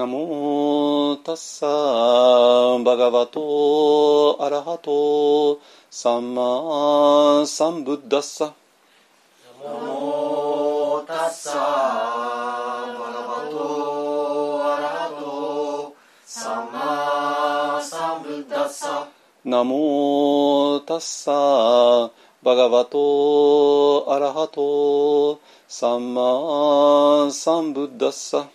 ナモタッサーバガバトアラハトサンマサンブッダッサナモタッサーバガバトアラハトサンマサンブッダッサナモタッサーバガバトアラハトサンマサンブッダッサ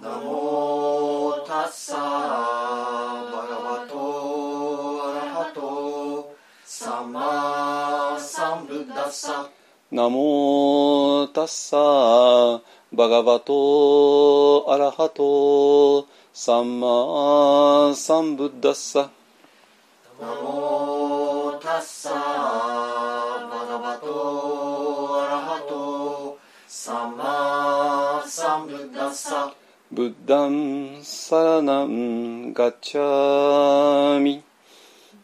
ナモタッサーバガバトアラハトサンマサンブッダッサナモタッサーバガバトアラハトサンマサンブッダッサナモタッサーバガバトアラハトサンマサンブッダッサブッダンサラナンガチャミ。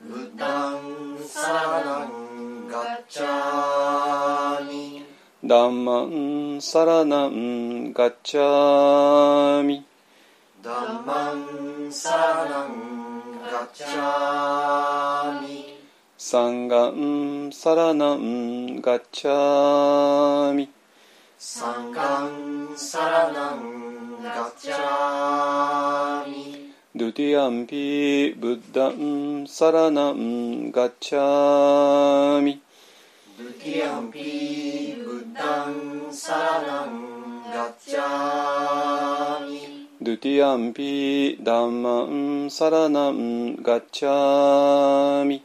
ブッダンサラナンガッチャミ。ダンマンサラナンガチャミ。ダンマンサラナンガッチャミ。サンガンサラナンガチャミサンガンサラナンガッチャミ。ドゥティアンピブッダンサラナンガチャミドゥティアンピブッダンサラナンガッチャミドゥティアンピダンマンサラナンガチャミ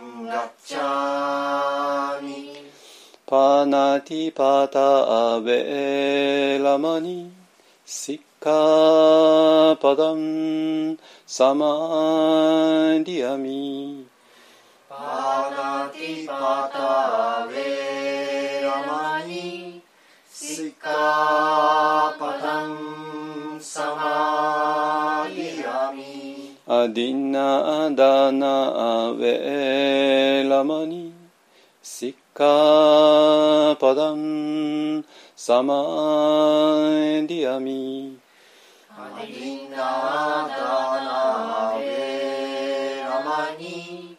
ガチャミドゥティアミアディナダナウェラマニ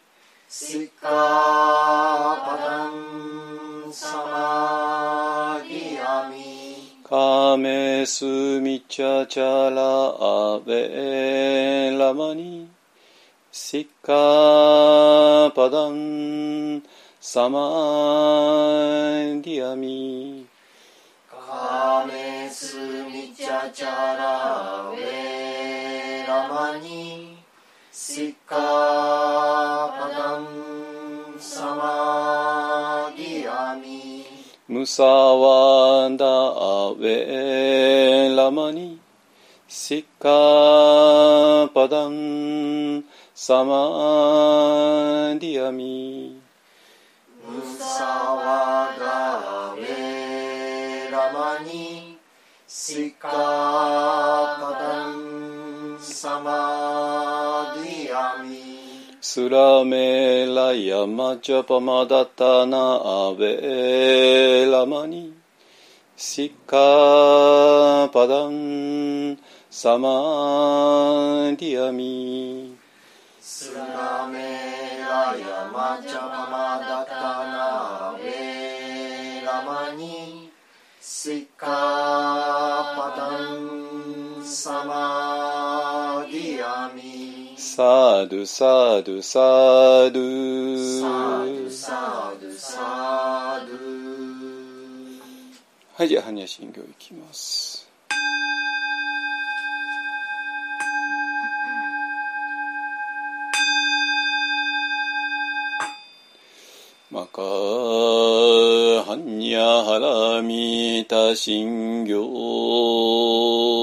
メスミチャチャラアベラマニシッカパダンサマディアミカメスミチャチャラウェラマニシカムサワダアウェラマニスラメラヤマジャパマダタナアベラマニシカパダンサマディアミスラメラヤマチャパマダタナアベラマニシカパダンサマディアミサードサードサードサードゥサドゥサドはいじゃあ般若心経いきます。マカハニャハラミタ心経。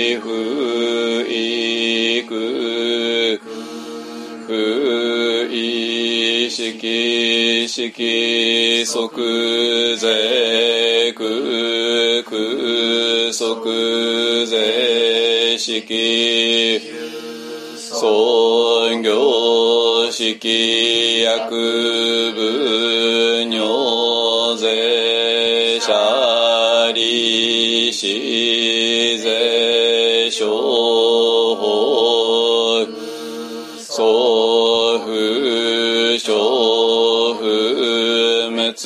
識式即税空空即税式創業式薬部尿税者理士税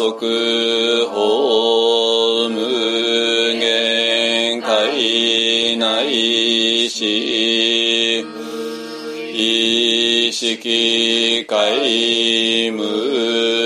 即法無限界内し意識界無限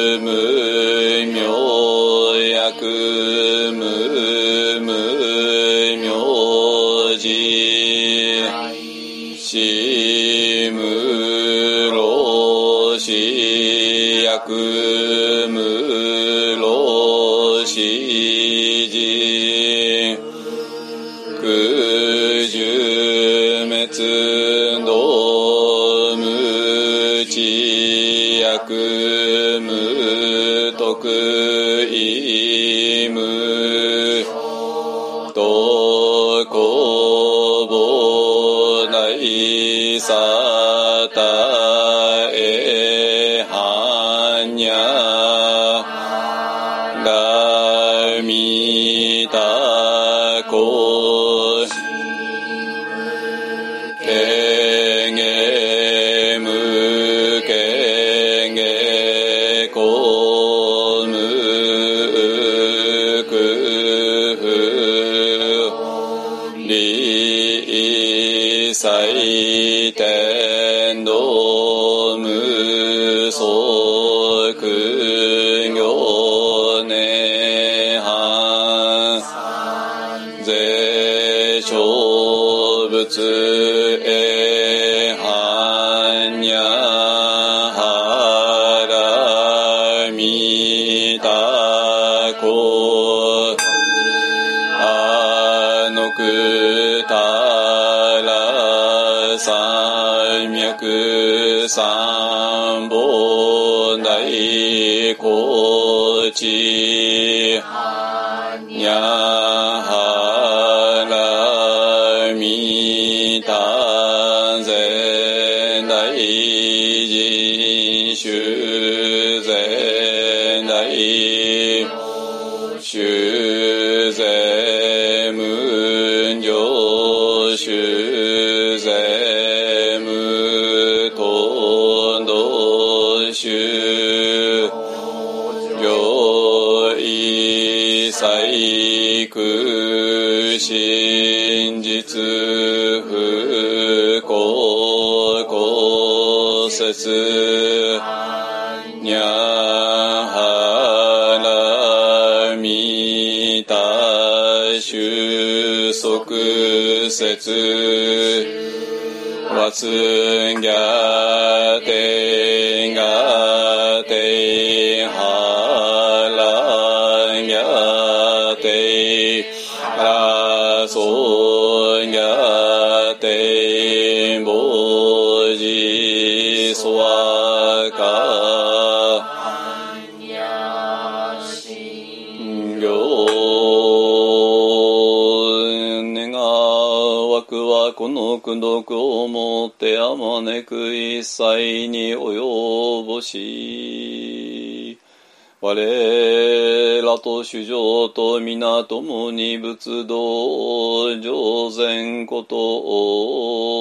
節わつぎゃて。この功徳をもってあまねく一切に及ぼし我らと主情と皆共に仏道上善ことを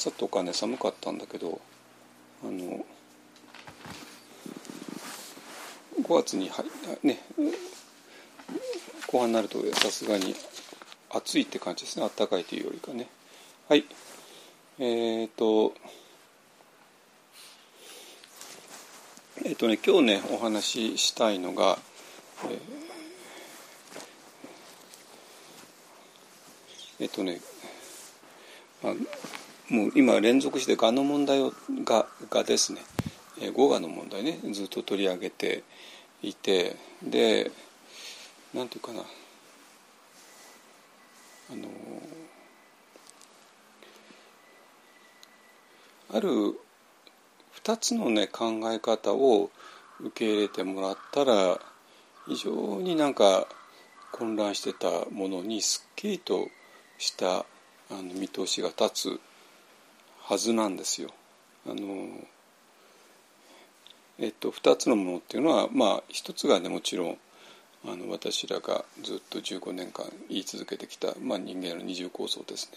朝とかね寒かったんだけどあの5月に入ね後半になるとさすがに暑いって感じですね。暖かいというよりかね。はい。えっ、とえっ、とね今日ねお話ししたいのが、えーえっとね、まあ、もう今連続してがの問題をががですね、えー、語がの問題ねずっと取り上げていてでなんていうかなあのある2つのね考え方を受け入れてもらったら非常になんか混乱してたものにすっきりとしたあの見通しが立つはずなんですよ。あのえっと、2つのものっていうのは、まあ、1つがねもちろんあの私らがずっと15年間言い続けてきた、まあ、人間の二重構造です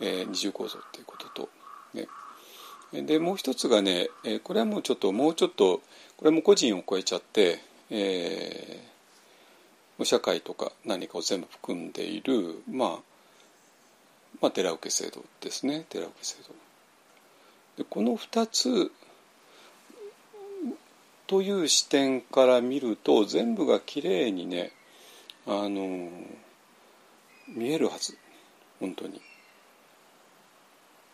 ね、えー二重構造っていうことと、ね、でもう一つがね、えこれはもうちょっともうちょっとこれも個人を超えちゃって、えー社会とか何かを全部含んでいる、まあ、まあ寺受け制度ですね寺受け制度。でこの2つという視点から見ると全部がきれいにねあの見えるはず本当に。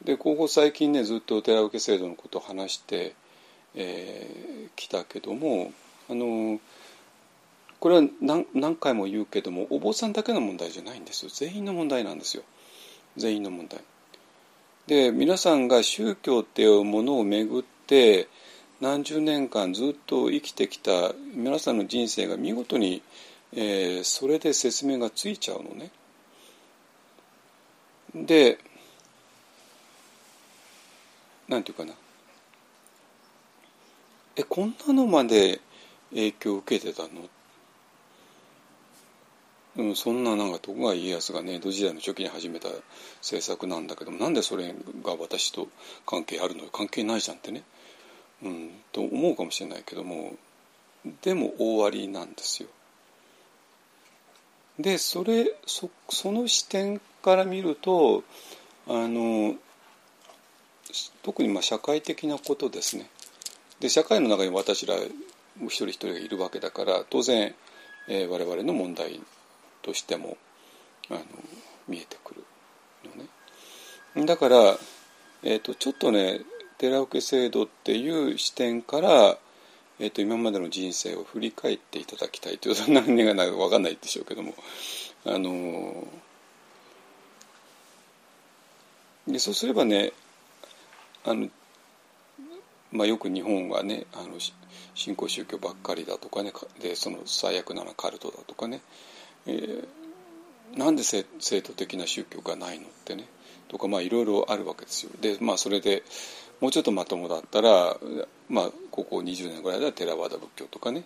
でここ最近ねずっとお寺受け制度のことを話してき、えーたけどもあのこれは何何回も言うけどもお坊さんだけの問題じゃないんですよ全員の問題なんですよ全員の問題。で皆さんが宗教っていうものをめぐって何十年間ずっと生きてきた皆さんの人生が見事に、えーそれで説明がついちゃうのね。でなんていうかなえこんなのまで影響を受けてたの？うん、そんななんか徳川家康がね江戸時代の初期に始めた政策なんだけどもなんでそれが私と関係あるの関係ないじゃんってね、うん、と思うかもしれないけどもでも大ありなんですよ。でそれそその視点から見るとあの特にまあ社会的なことですね。で社会の中に私ら一人一人がいるわけだから当然、えー、我々の問題としてもあの見えてくるのね。だから、えーと、ちょっとね寺受制度っていう視点から、えーと、今までの人生を振り返っていただきたいというと何がないか分かんないでしょうけどもあのでそうすればねあの、まあ、よく日本はねあの新興宗教ばっかりだとかねでその最悪なのはカルトだとかねえー、なんで生徒的な宗教がないのってね。とかまあいろいろあるわけですよ。でまあそれでもうちょっとまともだったら、まあ、ここ20年ぐらいではテラワーダ仏教とかね。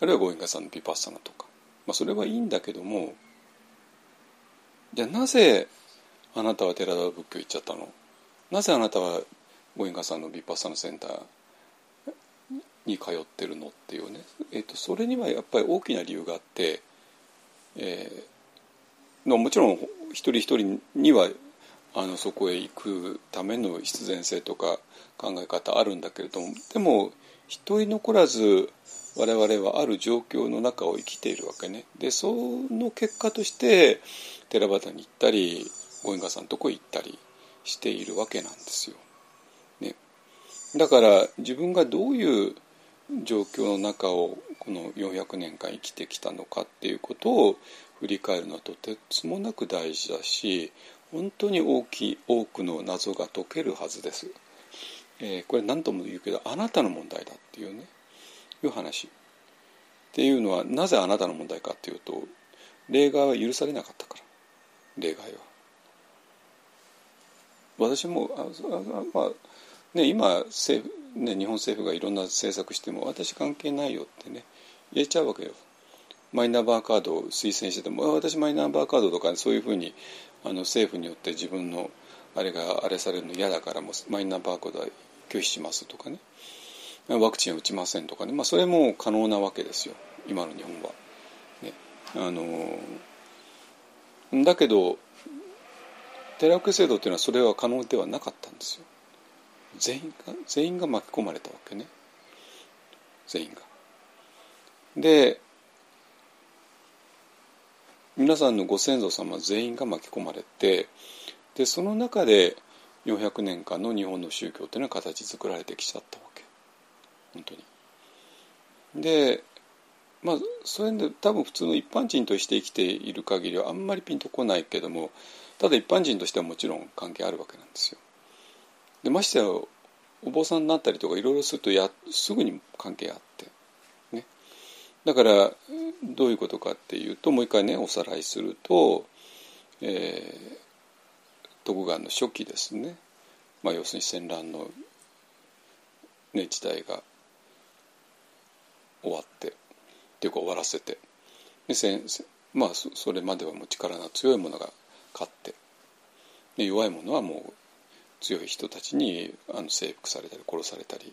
あるいはゴインガさんのピパッサナとか、まあ、それはいいんだけどもじゃあなぜあなたはテラワーダ仏教行っちゃったの？なぜあなたはゴインガさんのビパッサナセンターに通ってるのっていうね、えーとそれにはやっぱり大きな理由があってえー、もちろん一人一人にはあのそこへ行くための必然性とか考え方あるんだけれどもでも一人残らず我々はある状況の中を生きているわけね。でその結果として寺端に行ったりご縁家さんのとこへ行ったりしているわけなんですよ。ね、だから自分がどういう状況の中をこの400年間生きてきたのかっていうことを振り返るのはとてつもなく大事だし本当に大きい多くの謎が解けるはずです。えー、これ何度も言うけどあなたの問題だっていうねいう話。っていうのはなぜあなたの問題かっていうと例外は許されなかったから例外は。私もああまあね今政府ね、日本政府がいろんな政策しても私関係ないよってね言えちゃうわけよ。マイナンバーカードを推薦してても私マイナンバーカードとかそういうふうにあの政府によって自分のあれがあれされるの嫌だからもうマイナンバーカードは拒否しますとかねワクチンは打ちませんとかね、まあ、それも可能なわけですよ今の日本は。ね、あのだけど寺受制度っていうのはそれは可能ではなかったんですよ。全員が全員が巻き込まれたわけね全員が。で皆さんのご先祖様全員が巻き込まれてでその中で400年間の日本の宗教というのは形作られてきちゃったわけ本当に。でまあそれで多分普通の一般人として生きている限りはあんまりピンとこないけどもただ一般人としてはもちろん関係あるわけなんですよ。でましてやお坊さんになったりとかいろいろするとやすぐに関係あって、だからどういうことかっていうともう一回ねおさらいすると、えー、徳川の初期ですね、まあ、要するに戦乱の、ね、時代が終わってっていうか終わらせて。でまあそれまではもう力の強いものが勝って。で弱いものはもう強い人たちにあの征服されたり殺されたり、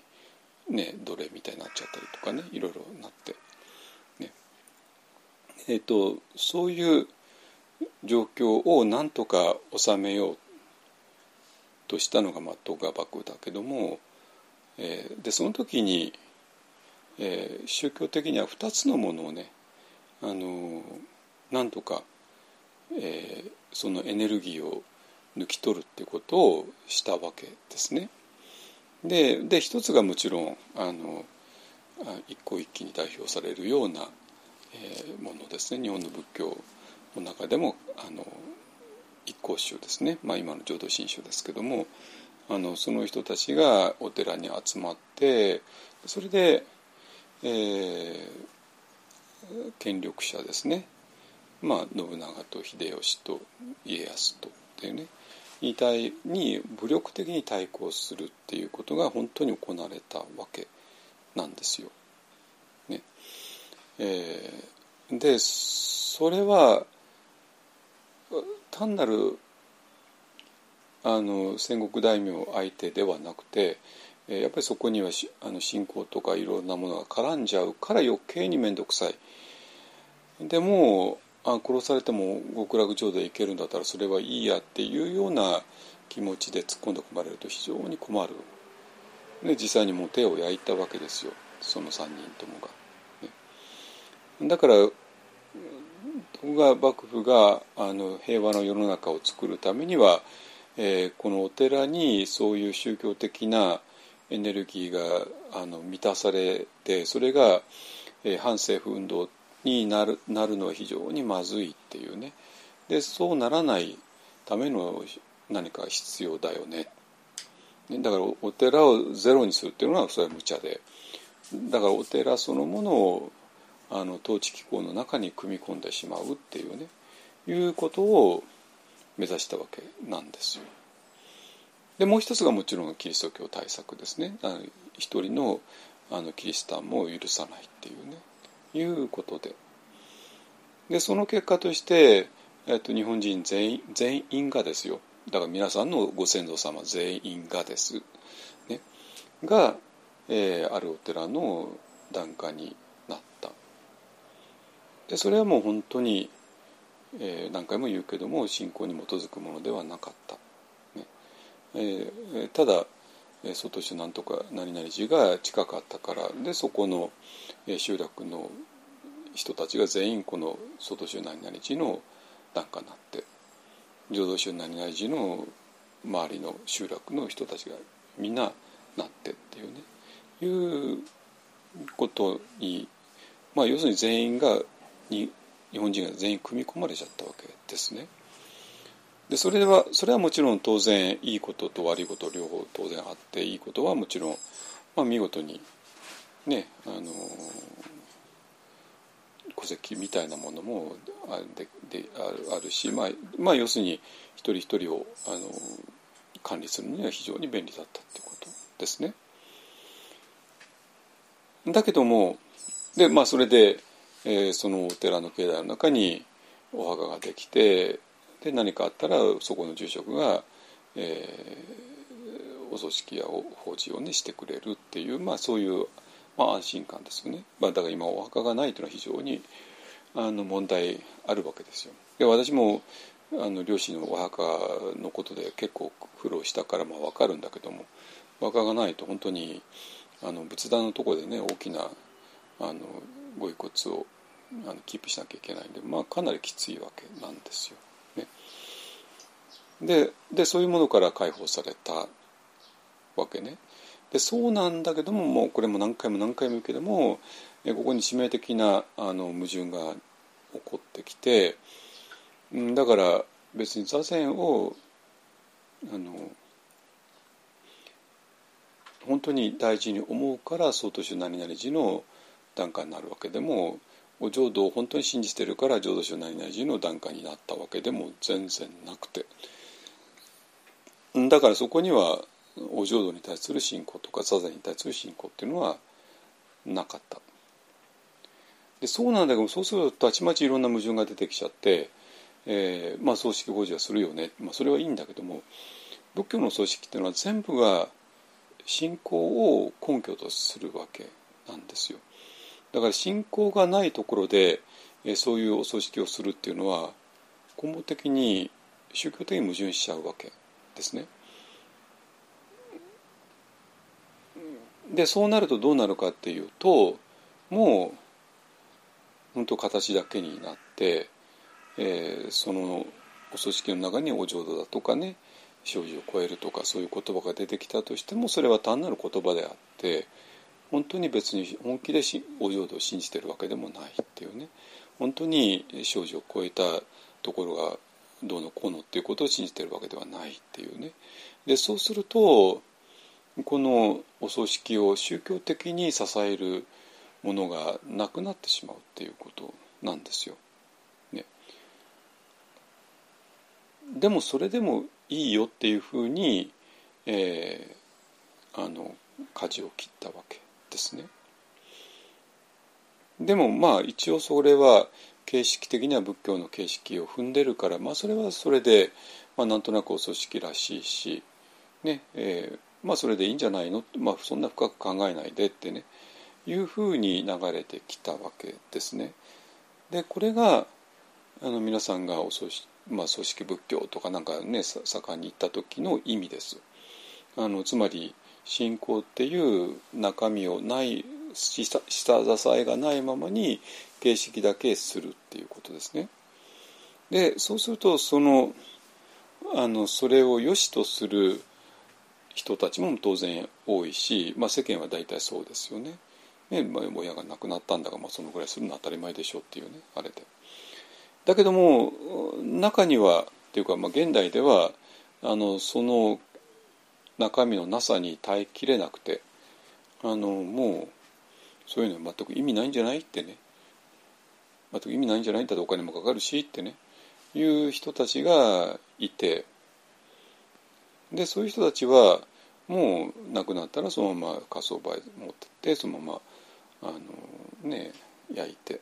ね、奴隷みたいになっちゃったりとかねいろいろなって、えーと、そういう状況をなんとか収めようとしたのが、まあ、徳川幕府だけども、えー、でその時に、えー、宗教的には2つのものをねあのなんとか、えー、そのエネルギーを抜き取るってことをしたわけですね。でで一つがもちろんあの一向一揆に代表されるような、ものですね。日本の仏教の中でもあの一向宗ですね、まあ、今の浄土真宗ですけどもあのその人たちがお寺に集まってそれで、えー、権力者ですね、まあ、信長と秀吉と家康とっていうねに対に武力的に対抗するっていうことが本当に行われたわけなんですよ。えー、でそれは単なるあの戦国大名相手ではなくてやっぱりそこにはあの信仰とかいろんなものが絡んじゃうから余計に面倒くさい。でもあ殺されても極楽浄土へ行けるんだったらそれはいいやっていうような気持ちで突っ込んで込まれると非常に困る。で実際にもう手を焼いたわけですよその3人ともが。だから徳川幕府があの平和の世の中を作るためには、えー、このお寺にそういう宗教的なエネルギーがあの満たされてそれが、えー、反政府運動になるなるのは非常にまずいっていうね。でそうならないための何か必要だよね。だからお寺をゼロにするっていうのはそれは無茶で。だからお寺そのものをあの統治機構の中に組み込んでしまうっていうねいうことを目指したわけなんですよ。でもう一つがもちろんキリスト教対策ですね。あの一人のあのキリシタンも許さないっていうねいうことで。でその結果として、えっと、日本人全員全員がですよ。だから皆さんのご先祖様全員がです、ね、が、えー、あるお寺の檀家にでそれはもう本当に、えー、何回も言うけども信仰に基づくものではなかった。えー、ただ外州なんとか何々寺が近かったからでそこの集落の人たちが全員この外州何々寺の檀家になって浄土宗何々寺の周りの集落の人たちがみんななってっていうね。いうことにまあ要するに全員がに日本人が全員組み込まれちゃったわけですね。でそれはそれはもちろん当然いいことと悪いこと両方当然あっていいことはもちろん、まあ、見事にねあの戸籍みたいなものもあでであるし、まあ、まあ要するに一人一人をあの管理するには非常に便利だったってことですね。だけどもで、まあ、それで、えー、そのお寺の境内の中にお墓ができてで何かあったらそこの住職が、えー、お葬式や法事をねしてくれるっていう、まあ、そういう、まあ、安心感ですよね、まあ、だから今お墓がないというのは非常にあの問題あるわけですよ。で私もあの両親のお墓のことで結構苦労したからまあ分かるんだけどもお墓がないと本当にあの仏壇のところでね大きなあのご遺骨をあのキープしなきゃいけないんで、まあ、かなりきついわけなんですよ。ででそういうものから解放されたわけね。でそうなんだけどももうこれも何回も何回も言うけどもここに致命的なあの矛盾が起こってきてだから別に座禅をあの本当に大事に思うから曹洞宗何々寺の檀家になるわけでもお浄土を本当に信じてるから浄土宗何々寺の檀家になったわけでも全然なくて。だからそこにはお浄土に対する信仰とか座禅に対する信仰っていうのはなかった。でそうなんだけどそうするとたちまちいろんな矛盾が出てきちゃって、えー、まあ葬式法事はするよね、まあ、それはいいんだけども仏教の葬式っていうのは全部が信仰を根拠とするわけなんですよ。だから信仰がないところで、そういうお葬式をするっていうのは根本的に宗教的に矛盾しちゃうわけですね。でそうなるとどうなるかっていうともう本当形だけになって、えー、そのお組織の中にお浄土だとかね生死を超えるとかそういう言葉が出てきたとしてもそれは単なる言葉であって本当に別に本気でお浄土を信じてるわけでもないっていうね。本当に生死を超えたところがどうのこうのっていうことを信じてるわけではないっていうね。でそうするとこのお葬式を宗教的に支えるものがなくなってしまうっていうことなんですよ。ね、でもそれでもいいよっていうふうに、えー、あの舵を切ったわけ。ですね。でもまあ一応それは形式的には仏教の形式を踏んでるから、まあ、それはそれで、まあ、なんとなくお組織らしいし、ねえー、まあそれでいいんじゃないの、まあ、そんな深く考えないでってねいうふうに流れてきたわけですね。でこれがあの皆さんがお組織,、まあ、組織仏教とかなんかね盛んに行った時の意味です。あのつまり信仰っていう中身をない下支えがないままに形式だけするっていうことですね。でそうするとそのあのそれを良しとする人たちも当然多いし、まあ、世間は大体そうですよね。ねまあ、親が亡くなったんだが、まあ、そのぐらいするのは当たり前でしょうっていうねあれで。だけども中にはっていうか、まあ、現代ではあのその中身のなさに耐えきれなくてあのもうそういうのは全く意味ないんじゃないってね。全く意味ないんじゃないんだってお金もかかるしってね。いう人たちがいて。でそういう人たちはもう亡くなったらそのまま火葬場へ持ってってそのままあのね焼いて。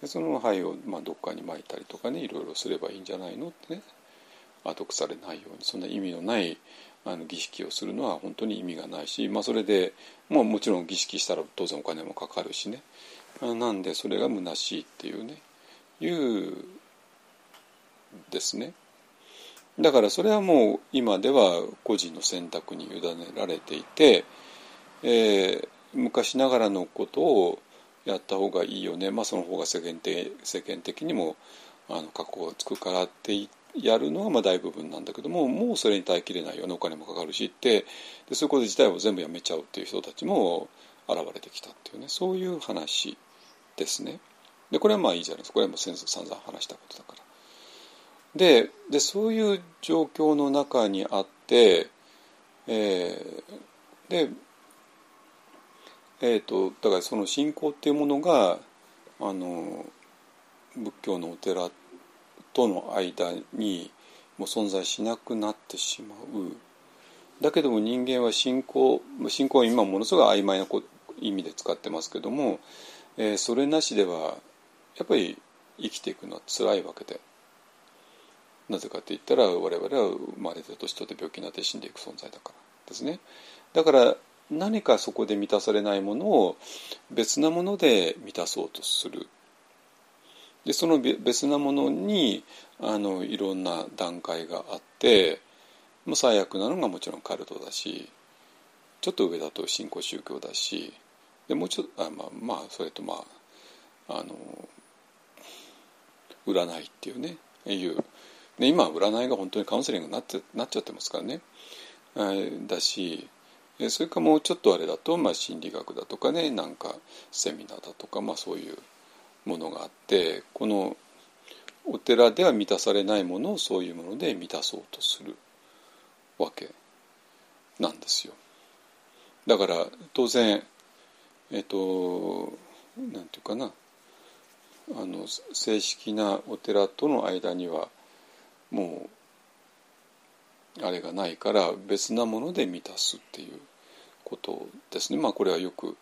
でその灰をまあどっかに撒いたりとかねいろいろすればいいんじゃないのってね。後腐れないようにそんな意味のないあの儀式をするのは本当に意味がないし、まあ、それでもうもちろん儀式したら当然お金もかかるしね。なんでそれが虚しいっていうね。いうですね。だからそれはもう今では個人の選択に委ねられていて、えー、昔ながらのことをやった方がいいよね、まあ、その方が世間的世間的にもあの格好がつくからって言って。やるのがまあ大部分なんだけどももうそれに耐えきれないようねお金もかかるしってでそこと自体を全部やめちゃうっていう人たちも現れてきたっていうねそういう話ですね。でこれはまあいいじゃないですかこれはもう先生散々話したことだから。ででそういう状況の中にあって、えー、でえーと、だからその信仰っていうものがあの仏教のお寺ってとの間にもう存在しなくなってしまう。だけども人間は信仰信仰は今ものすごい曖昧な意味で使ってますけども、えー、それなしではやっぱり生きていくのは辛いわけで。なぜかって言ったら我々は生まれて年取って病気になって死んでいく存在だからですね。だから何かそこで満たされないものを別なもので満たそうとする。でその別なものにあのいろんな段階があって最悪なのがもちろんカルトだしちょっと上だと新興宗教だしでもうちょっとあまあまあそれとまああの占いっていうねいう。で今は占いが本当にカウンセリングになってなっちゃってますからね。だしそれかもうちょっとあれだと、まあ、心理学だとかねなんかセミナーだとか、まあ、そういうものがあってこのお寺では満たされないものをそういうもので満たそうとするわけなんですよ。だから当然えっ、となんていうかなあの正式なお寺との間にはもうあれがないから別なもので満たすっていうことですねまあこれはよく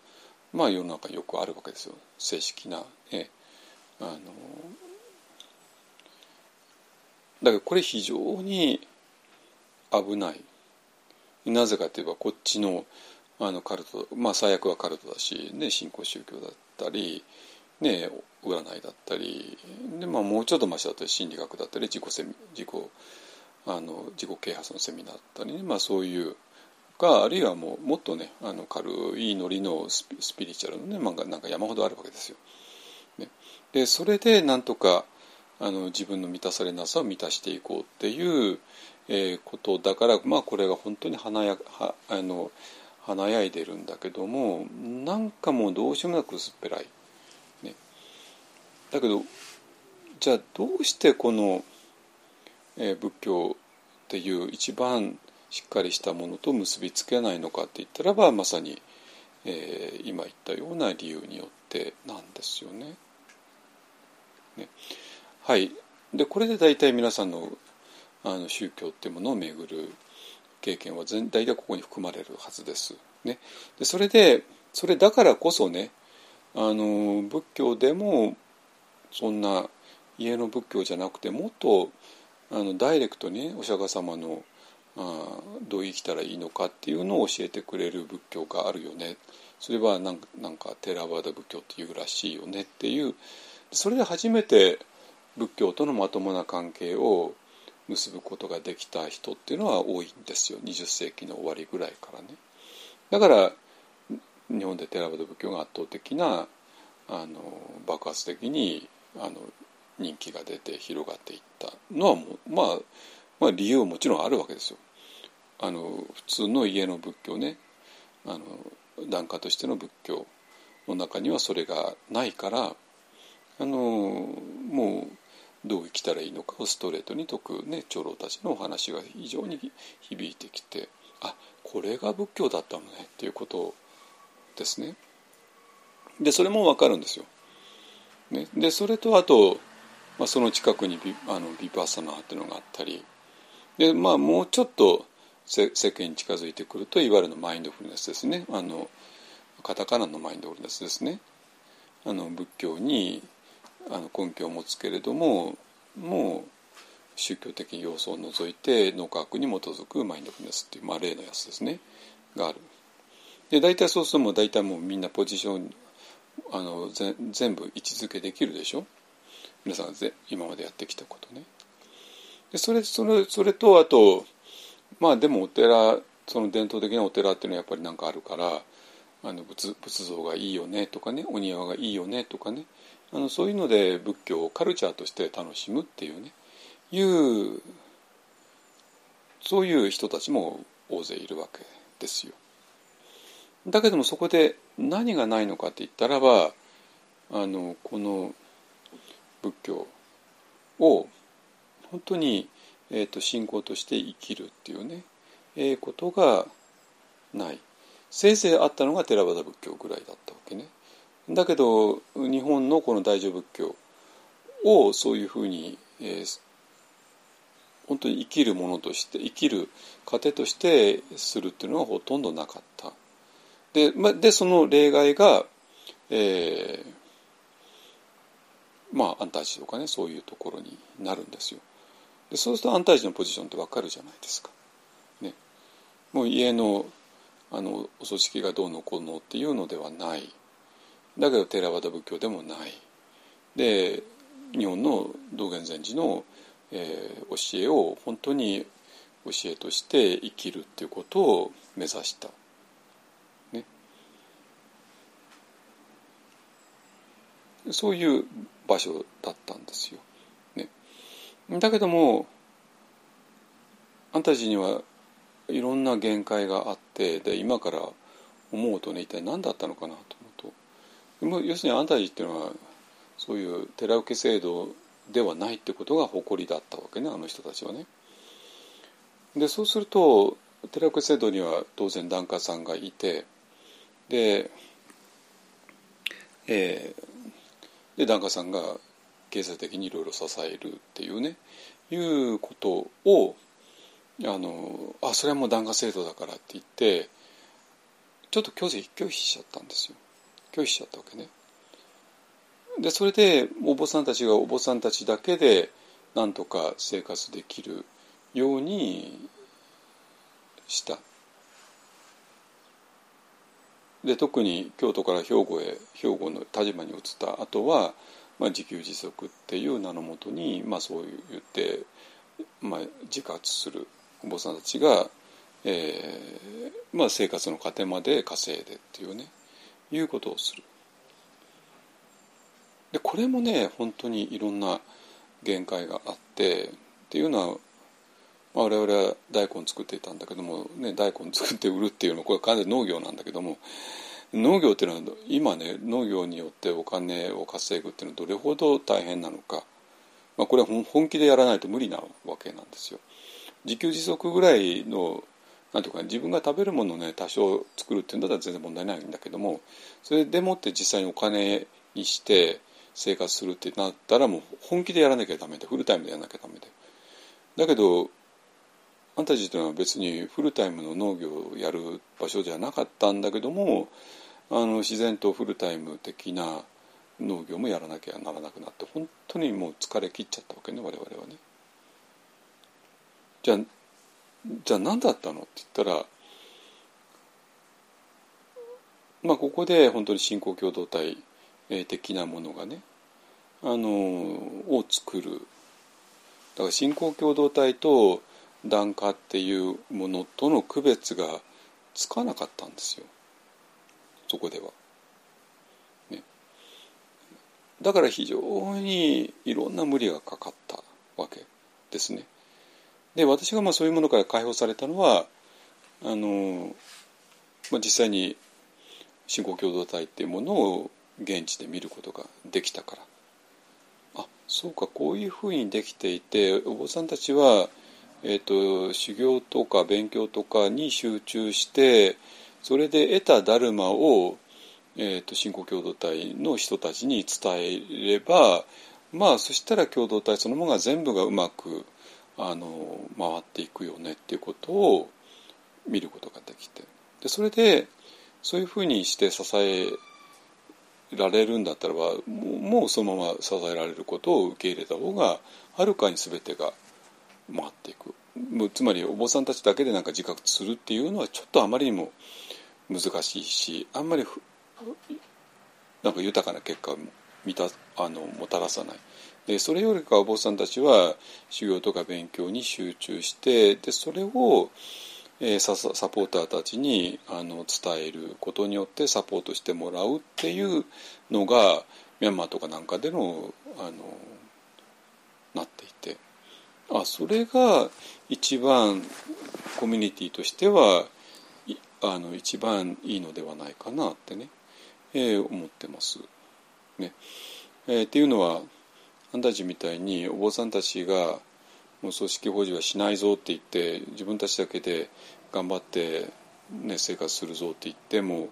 まあ世の中よくあるわけですよ正式な、ね、あのだけどこれ非常に危ないなぜかといえばこっちのあのカルトまあ最悪はカルトだし、ね、新興宗教だったり、ね、占いだったりで、まあ、もうちょっとマシだったり心理学だったり自己セミ自己あの自己啓発のセミナーだったり、ね、まあ、そういうかあるいはもうもっとねあの軽いノリのスピリチュアルのね漫画なんか山ほどあるわけですよ。でそれでなんとかあの自分の満たされなさを満たしていこうっていう、えー、ことだからまあこれが本当に華やはあの華やいでるんだけどもなんかもうどうしようもなく薄っぺらい。ね、だけどじゃあどうしてこの、えー、仏教っていう一番しっかりしたものと結びつけないのかって言ったらばまさに、えー、今言ったような理由によってなんですよね。ね。はい。でこれで大体皆さんのあの宗教っていうものを巡る経験は全大体ここに含まれるはずです。ね、でそれでそれだからこそねあの仏教でもそんな家の仏教じゃなくてもっとあのダイレクトにお釈迦様のあどう生きたらいいのかっていうのを教えてくれる仏教があるよね。それはなんかなんかテラワダ仏教っていうらしいよねっていうそれで初めて仏教とのまともな関係を結ぶことができた人っていうのは多いんですよ20世紀の終わりぐらいからね。だから日本でテラバダ仏教が圧倒的なあの爆発的にあの人気が出て広がっていったのはもう、まあ、まあ理由はもちろんあるわけですよ。あの普通の家の仏教ねあの檀家としての仏教の中にはそれがないからあのもうどう生きたらいいのかをストレートに説く、ね、長老たちのお話が非常に響いてきてあこれが仏教だったのねっていうことですね。でそれも分かるんですよ。ね、でそれとあと、まあ、その近くにビあのビパサナーっていうのがあったりで、まあ、もうちょっと世間に近づいてくるといわゆるのマインドフルネスですねあのカタカナのマインドフルネスですねあの仏教にあの根拠を持つけれどももう宗教的要素を除いて脳科学に基づくマインドフルネスっていう、まあ、例のやつですねがある。で大体そうするともう大体もうみんなポジションあのぜ全部位置づけできるでしょ皆さんがぜ今までやってきたことね。でそれそれそれとあとまあでもお寺その伝統的なお寺っていうのはやっぱり何かあるからあの仏仏像がいいよねとかねお庭がいいよねとかねあのそういうので仏教をカルチャーとして楽しむっていうねいうそういう人たちも大勢いるわけですよ。だけどもそこで何がないのかって言ったらばあのこの仏教を本当に、えーと、信仰として生きるっていうね、えー、ことがないせいぜいあったのが寺端仏教ぐらいだったわけね。だけど日本のこの大乗仏教をそういうふうに、えー、本当に生きるものとして生きる糧としてするっていうのはほとんどなかった。でまでその例外が、えー、まあ安泰寺とかねそういうところになるんですよ。でそうすると安泰寺のポジションってわかるじゃないですか。ね、もう家のあのお葬式がどうのこうのっていうのではない。だけどテラワダ仏教でもない。で日本の道元禅師の、えー、教えを本当に教えとして生きるっていうことを目指した。ね、そういう場所だったんですよ。ね、だけどもあんたたちにはいろんな限界があってで今から思うとね一体何だったのかなと要するに安泰寺っていうのはそういう寺受け制度ではないってことが誇りだったわけねあの人たちはね。でそうすると寺受け制度には当然檀家さんがいてで,、えー、で檀家さんが経済的にいろいろ支えるっていうねいうことをあのあそれはもう檀家制度だからって言ってちょっと拒否拒否しちゃったんですよ。拒否しちゃったわけね。でそれでお坊さんたちがお坊さんたちだけでなんとか生活できるようにした。で特に京都から兵庫へ兵庫の田島に移った後は、まあ、自給自足っていう名のもとに、まあ、そう言って、まあ、自活するお坊さんたちが、えーまあ、生活の糧まで稼いでっていうねいうことをする。でこれもね本当にいろんな限界があってっていうのは、まあ、我々は大根作っていたんだけども、ね、大根作って売るっていうのはこれは完全に農業なんだけども農業っていうのは今ね農業によってお金を稼ぐっていうのはどれほど大変なのか、まあ、これは本気でやらないと無理なわけなんですよ。自給自足ぐらいのなんていうか自分が食べるものをね多少作るっていうんだったら全然問題ないんだけどもそれでもって実際にお金にして生活するってなったらもう本気でやらなきゃダメでフルタイムでやらなきゃダメでだけどあんたたちというのは別にフルタイムの農業をやる場所じゃなかったんだけどもあの自然とフルタイム的な農業もやらなきゃならなくなって本当にもう疲れ切っちゃったわけね我々はね。じゃあじゃあ何だったの？って言ったらまあここで本当に信仰共同体的なものがねあのを作るだから信仰共同体と檀家っていうものとの区別がつかなかったんですよそこでは。ね、だから非常にいろんな無理がかかったわけですね。で私がまあそういうものから解放されたのはあの、まあ、実際に信仰共同体っていうものを現地で見ることができたから。あそうかこういうふうにできていてお坊さんたちは、えーと、修行とか勉強とかに集中してそれで得たダルマを、えーと、信仰共同体の人たちに伝えればまあそしたら共同体そのものが全部がうまくあの回っていくよねっていうことを見ることができて。でそれでそういうふうにして支えられるんだったらばもうそのまま支えられることを受け入れた方がはるかに全てが回っていく。もうつまりお坊さんたちだけでなんか自覚するっていうのはちょっとあまりにも難しいしあんまりなんか豊かな結果を満たあのもたらさない。でそれよりかお坊さんたちは修行とか勉強に集中してでそれをえー、ササポーターたちにあの伝えることによってサポートしてもらうっていうのがミャンマーとかなんかでのあのなっていてあそれが一番コミュニティとしてはあの一番いいのではないかなってね、えー、思ってます。ねえー、っていうのはあんたたちみたいにお坊さんたちがもう組織保持はしないぞって言って自分たちだけで頑張って、ね、生活するぞって言っても、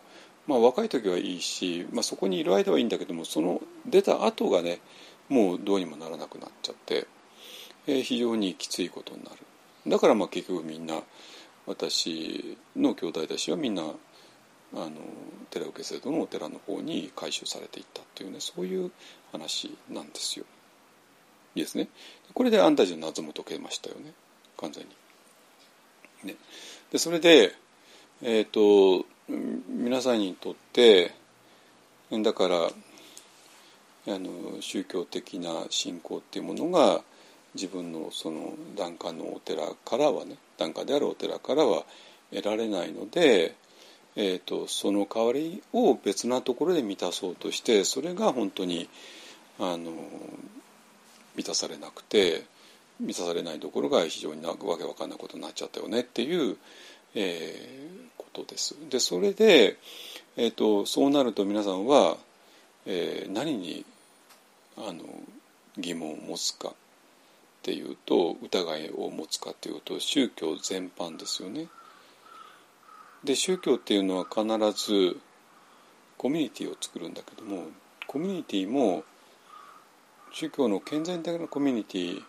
まあ、若い時はいいし、まあ、そこにいる間はいいんだけどもその出た後がねもうどうにもならなくなっちゃって、えー、非常にきついことになるだからまあ結局みんな私の兄弟たちはみんなあの寺受制度のお寺の方に回収されていったっていうねそういう話なんですよ。ですね。これで安泰寺の謎も解けましたよね完全に。ね、でそれで、えーと、皆さんにとってだからあの宗教的な信仰っていうものが自分のその檀家のお寺からはね檀家であるお寺からは得られないので、えーとその代わりを別なところで満たそうとしてそれが本当にあの満たされなくて満たされないところが非常になわけわかんないことになっちゃったよねっていう、えー、ことです。でそれで、えーと、そうなると皆さんは、えー、何にあの疑問を持つかっていうと疑いを持つかっていうと宗教全般ですよね。で宗教っていうのは必ずコミュニティを作るんだけどもコミュニティも宗教の健全的なコミュニティ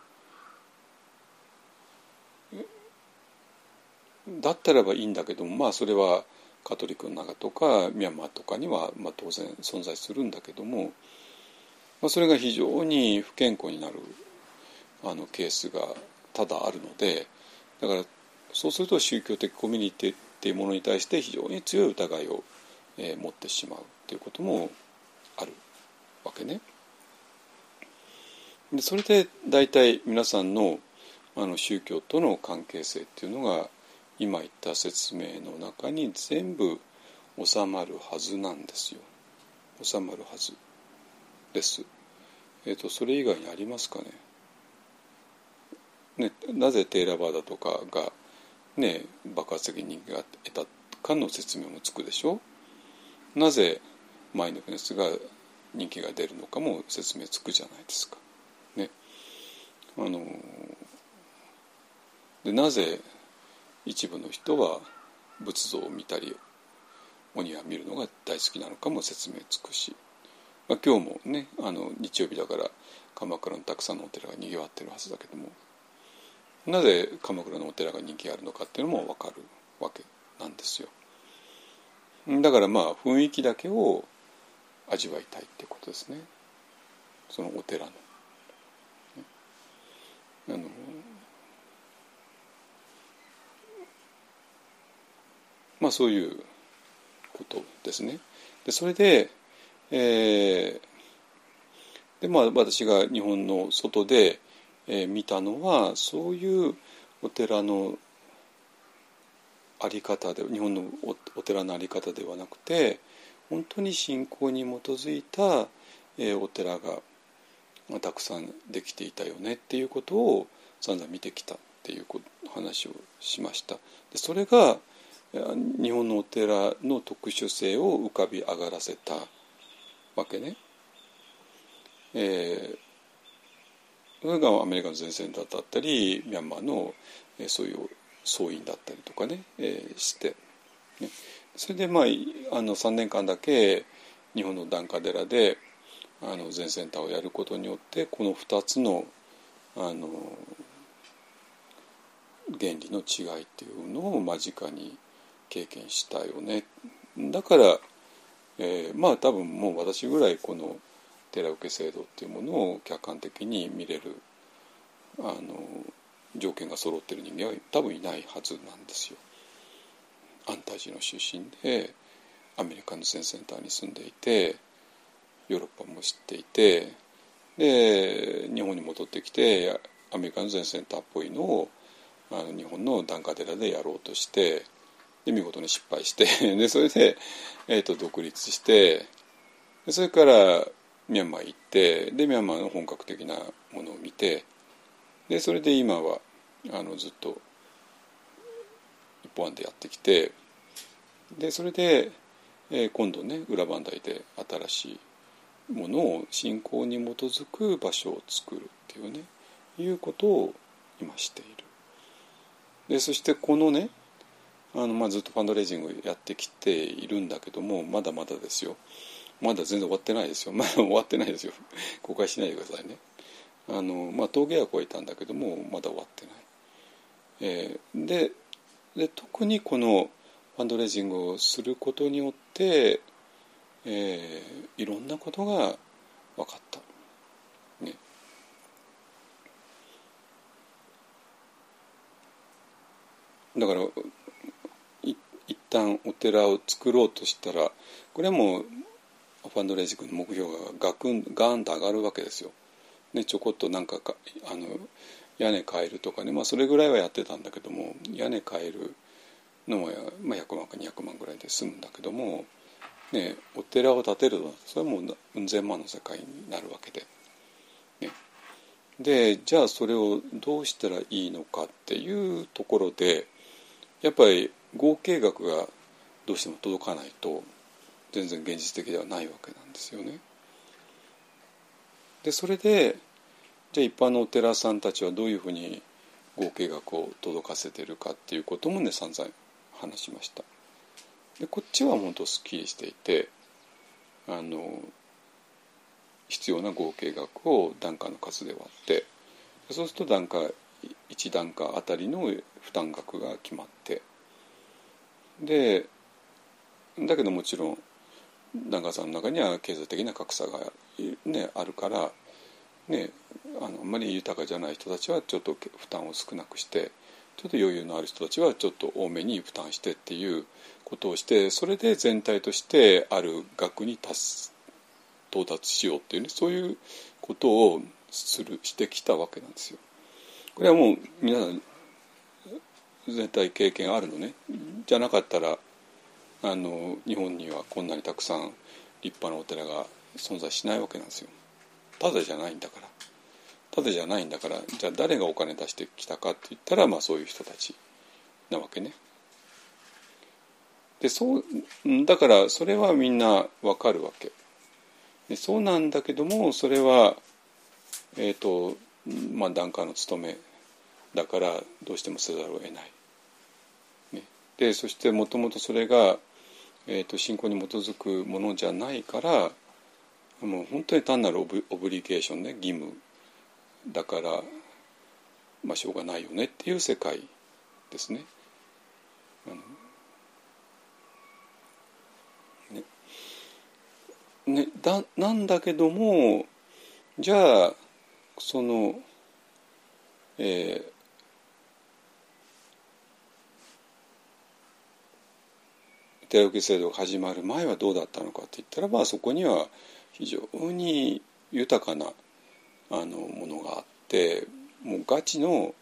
だったらばいいんだけどもまあそれはカトリックの中とかミャンマーとかにはまあ当然存在するんだけども、まあ、それが非常に不健康になるあのケースが多々あるのでだからそうすると宗教的コミュニティっていうものに対して非常に強い疑いを、えー、持ってしまうということもあるわけね。でそれで大体皆さんのあの宗教との関係性っていうのが今言った説明の中に全部収まるはずなんですよ収まるはずです。えっ、ー、とそれ以外にありますかね？ねなぜテーラバーダとかがね爆発的に人気が得たかの説明もつくでしょ？なぜマインドフルネスが人気が出るのかも説明つくじゃないですか。あのでなぜ一部の人は仏像を見たりお庭見るのが大好きなのかも説明つくし、まあ、今日もねあの日曜日だから鎌倉のたくさんのお寺がにぎわってるはずだけどもなぜ鎌倉のお寺が人気があるのかっていうのも分かるわけなんですよ。だからまあ雰囲気だけを味わいたいってことですねそのお寺の。あのまあそういうことですね。でそれで、えー、でまあ私が日本の外で、えー、見たのはそういうお寺のあり方で日本のお寺のあり方ではなくて本当に信仰に基づいた、えー、お寺がたくさんできていたよねっていうことを散々見てきたっていう話をしました。でそれが日本のお寺の特殊性を浮かび上がらせたわけね。えー、それがアメリカの前線だったりミャンマーの、え、そういう総員だったりとかね、えー、して、ね、それでまああの3年間だけ日本の檀家寺であの全センターをやることによってこの2つのあの原理の違いっていうのを間近に経験したよねだから、えー、まあ多分もう私ぐらいこの寺受け制度っていうものを客観的に見れるあの条件が揃ってる人間は多分いないはずなんですよ。安泰寺の出身でアメリカの全センターに住んでいてヨーロッパも知っていてで日本に戻ってきてアメリカの全センターっぽいのをあの日本の檀家寺でやろうとしてで見事に失敗して でそれで、えーと、独立してそれからミャンマー行ってでミャンマーの本格的なものを見てでそれで今はあのずっと一本案でやってきてでそれで、えー、今度ね裏磐梯で新しいものを信仰に基づく場所を作るっていうねいうことを今している。でそしてこのねあの、まあ、ずっとファンドレイジングやってきているんだけどもまだまだですよ。まだ全然終わってないですよ。まだ終わってないですよ。誤解しないでくださいね。あの、まあ、峠は超えたんだけどもまだ終わってない、えー、でで特にこのファンドレイジングをすることによって、えー、いろんなことが分かった。ね、だから一旦お寺を作ろうとしたらこれはもうファンドレイジングの目標がガクンガーンと上がるわけですよ。ね、ちょこっとなんかかあの屋根変えるとかね、まあ、それぐらいはやってたんだけども屋根変えるのは、まあ、100万か200万ぐらいで済むんだけども、ね、お寺を建てるとそれはもううん千万の世界になるわけで。ね、でじゃあそれをどうしたらいいのかっていうところでやっぱり合計額がどうしても届かないと全然現実的ではないわけなんですよね。でそれでじゃあ一般のお寺さんたちはどういうふうに合計額を届かせてるかっていうこともね散々話しました。でこっちは本当すっきりしていてあの必要な合計額を檀家の数で割ってそうすると檀家1檀家あたりの負担額が決まってでだけどもちろん檀家さんの中には経済的な格差が、ね、あるから、ね、あのあんまり豊かじゃない人たちはちょっと負担を少なくしてちょっと余裕のある人たちはちょっと多めに負担してっていうことをしてそれで全体としてある額に達到達しようっていうねそういうことをするしてきたわけなんですよ。これはもう皆さん全体経験あるのねじゃなかったらあの日本にはこんなにたくさん立派なお寺が存在しないわけなんですよ。ただじゃないんだからただじゃないんだからじゃあ誰がお金出してきたかって言ったらまあそういう人たちなわけね。でそうだからそれはみんなわかるわけ。でそうなんだけどもそれはえっ、ー、とまあ檀家の務めだからどうしてもせざるを得ない。ね、でそしてもともとそれが、えーと、信仰に基づくものじゃないからもう本当に単なるオブオブリゲーションね義務だからまあ、しょうがないよねっていう世界ですね。ねねだなんだけどもじゃあそのえー手受け制度が始まる前はどうだったのかって言ったらばそこには非常に豊かなあのものがあってもうガチの、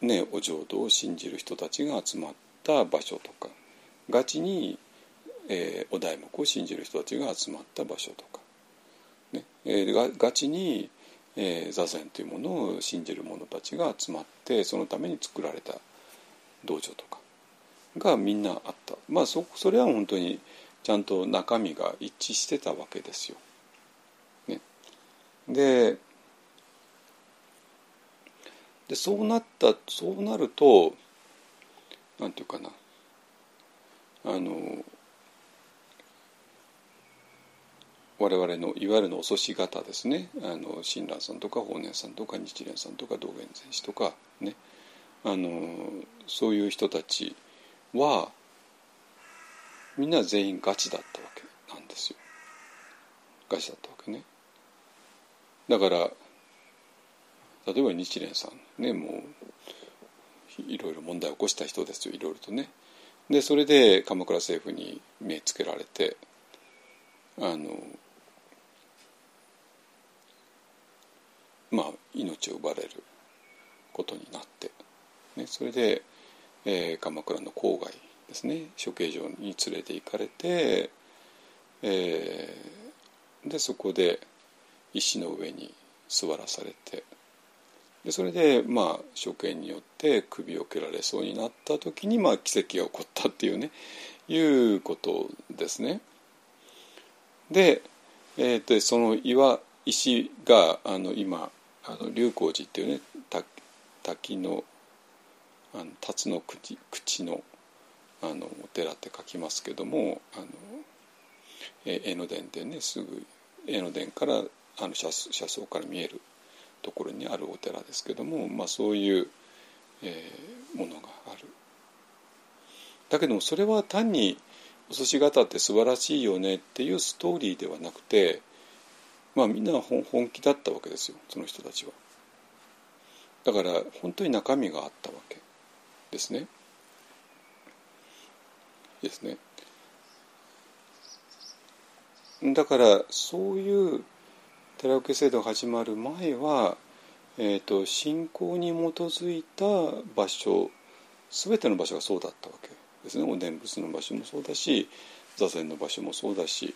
ね、お浄土を信じる人たちが集まった場所とかガチに、えー、お題目を信じる人たちが集まった場所とか、ね。えー、がガチに、えー、座禅というものを信じる者たちが集まってそのために作られた道場とか。がみんなあった。まあそそれは本当にちゃんと中身が一致してたわけですよ。ね、ででそうなったそうなるとなんていうかな。あの我々のいわゆるのお祖師方ですね。あの親鸞さんとか法然さんとか日蓮さんとか道元禅師とかね。あのそういう人たちはみんな全員ガチだったわけなんですよ。ガチだったわけね。だから例えば日蓮さんねもういろいろ問題を起こした人ですよいろいろとね。でそれで鎌倉政府に目つけられてあのまあ命を奪われることになって、ね、それでえー、鎌倉の郊外ですね処刑場に連れて行かれて、えー、でそこで石の上に座らされてでそれでまあ処刑によって首を切られそうになった時にまあ奇跡が起こったっていうねいうことですね。で、えー、とその岩石があの今あの龍光寺っていうね滝のあの辰の口口のあのお寺って書きますけどもあの江ノ電でねすぐ江ノ電からあの車車窓から見えるところにあるお寺ですけども、まあ、そういう、えー、ものがある。だけどもそれは単にお寿司型って素晴らしいよねっていうストーリーではなくて、まあ、みんな本気だったわけですよその人たちは。だから本当に中身があったわけ。ですね。ですね。だからそういう寺受け制度が始まる前は、えーと、信仰に基づいた場所全ての場所がそうだったわけですねお念仏の場所もそうだし座禅の場所もそうだし、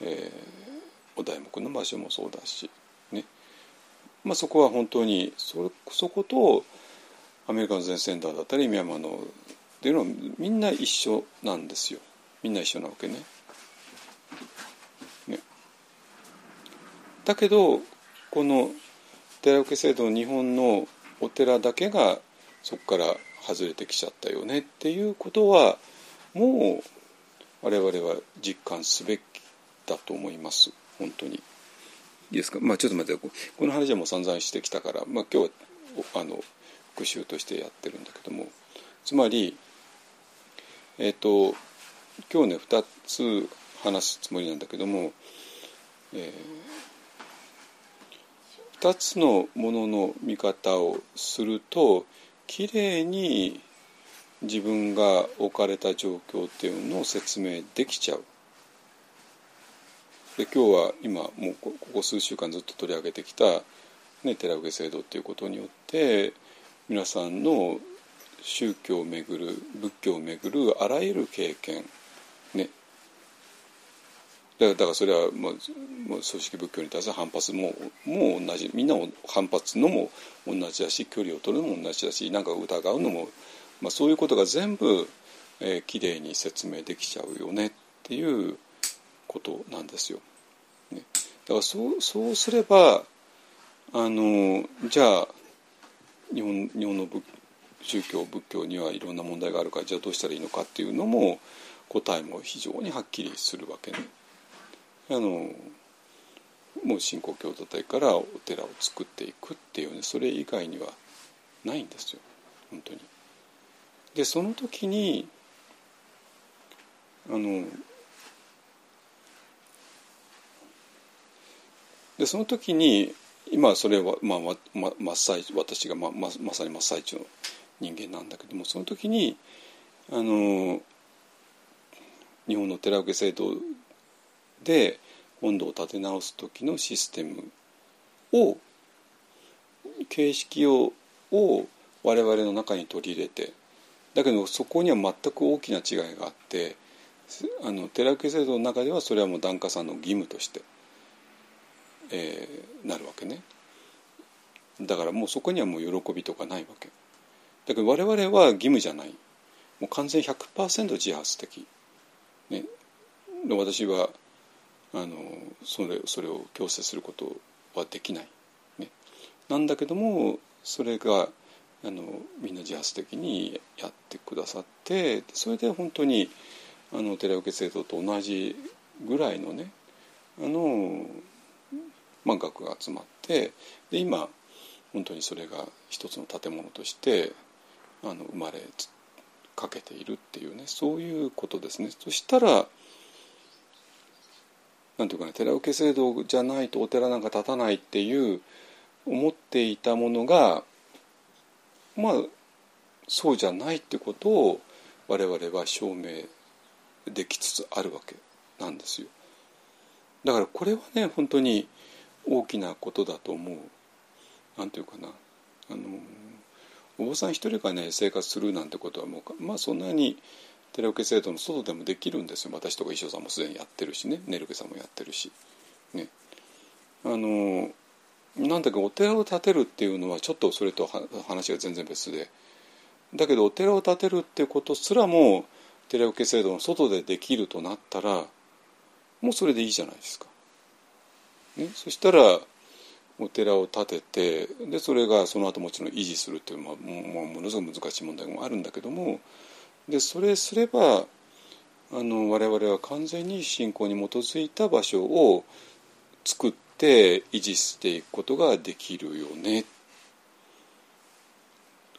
えー、お題目の場所もそうだし、ね。まあ、そこは本当にそそことアメリカの全センターだったりミャンマーのっていうのはみんな一緒なんですよ。みんな一緒なわけね。ね。だけどこの寺受制度の日本のお寺だけがそこから外れてきちゃったよねっていうことはもう我々は実感すべきだと思います。本当に。いいですか？まあちょっと待ってこの話はもう散々してきたから、まあ、今日はあの復習としてやってるんだけどもつまりえっ、ー、と今日ね2つ話すつもりなんだけども、えー、2つのものの見方をするときれいに自分が置かれた状況っていうのを説明できちゃう。で今日は今もうここ数週間ずっと取り上げてきた、ね、寺受制度っていうことによって皆さんの宗教をめぐる仏教をめぐるあらゆる経験ね。だからだからそれはもう組織仏教に対する反発もも同じみんな反発のも同じだし距離を取るのも同じだしなんか疑うのも、まあ、そういうことが全部、えー、きれいに説明できちゃうよねっていうことなんですよ。ね、だからそうそうすればあのじゃあ日本日本の宗教仏教にはいろんな問題があるからじゃあどうしたらいいのかっていうのも答えも非常にはっきりするわけね。あのもう信仰共同体からお寺を作っていくっていうねそれ以外にはないんですよ本当に。でその時にあのでその時に今それは、まあま、真っ最私がまままさに真っ最中の人間なんだけどもその時にあの日本の寺受け制度で温度を立て直す時のシステムを形式をを我々の中に取り入れてだけどそこには全く大きな違いがあってあの寺受け制度の中ではそれはもう檀家さんの義務として、えー、なるわけね。だからもうそこにはもう喜びとかないわけ。だけど我々は義務じゃない。もう完全100%自発的、ね、私はあのそれそれを強制することはできない、ね、なんだけどもそれがあのみんな自発的にやってくださってそれで本当にあの寺受制度と同じぐらいのねあの、まあ、額が集まってで今本当にそれが一つの建物としてあの生まれかけているっていうねそういうことですね。そしたらなんていうかね寺受制度じゃないとお寺なんか建たないっていう思っていたものがまあそうじゃないってことを我々は証明できつつあるわけなんですよ。だからこれはね本当に大きなことだと思う。なんていうかなあのお坊さん一人がね生活するなんてことはもうまあそんなに寺受制度の外でもできるんですよ私とか衣装さんもすでにやってるしねネルケさんもやってるし。ね、あのなんだかお寺を建てるっていうのはちょっとそれと話が全然別でだけどお寺を建てるっていうことすらも寺受制度の外でできるとなったらもうそれでいいじゃないですか。ね、そしたらお寺を建ててでそれがその後もちろん維持するっていうのはもものすごく難しい問題もあるんだけどもでそれすればあの我々は完全に信仰に基づいた場所を作って維持していくことができるよね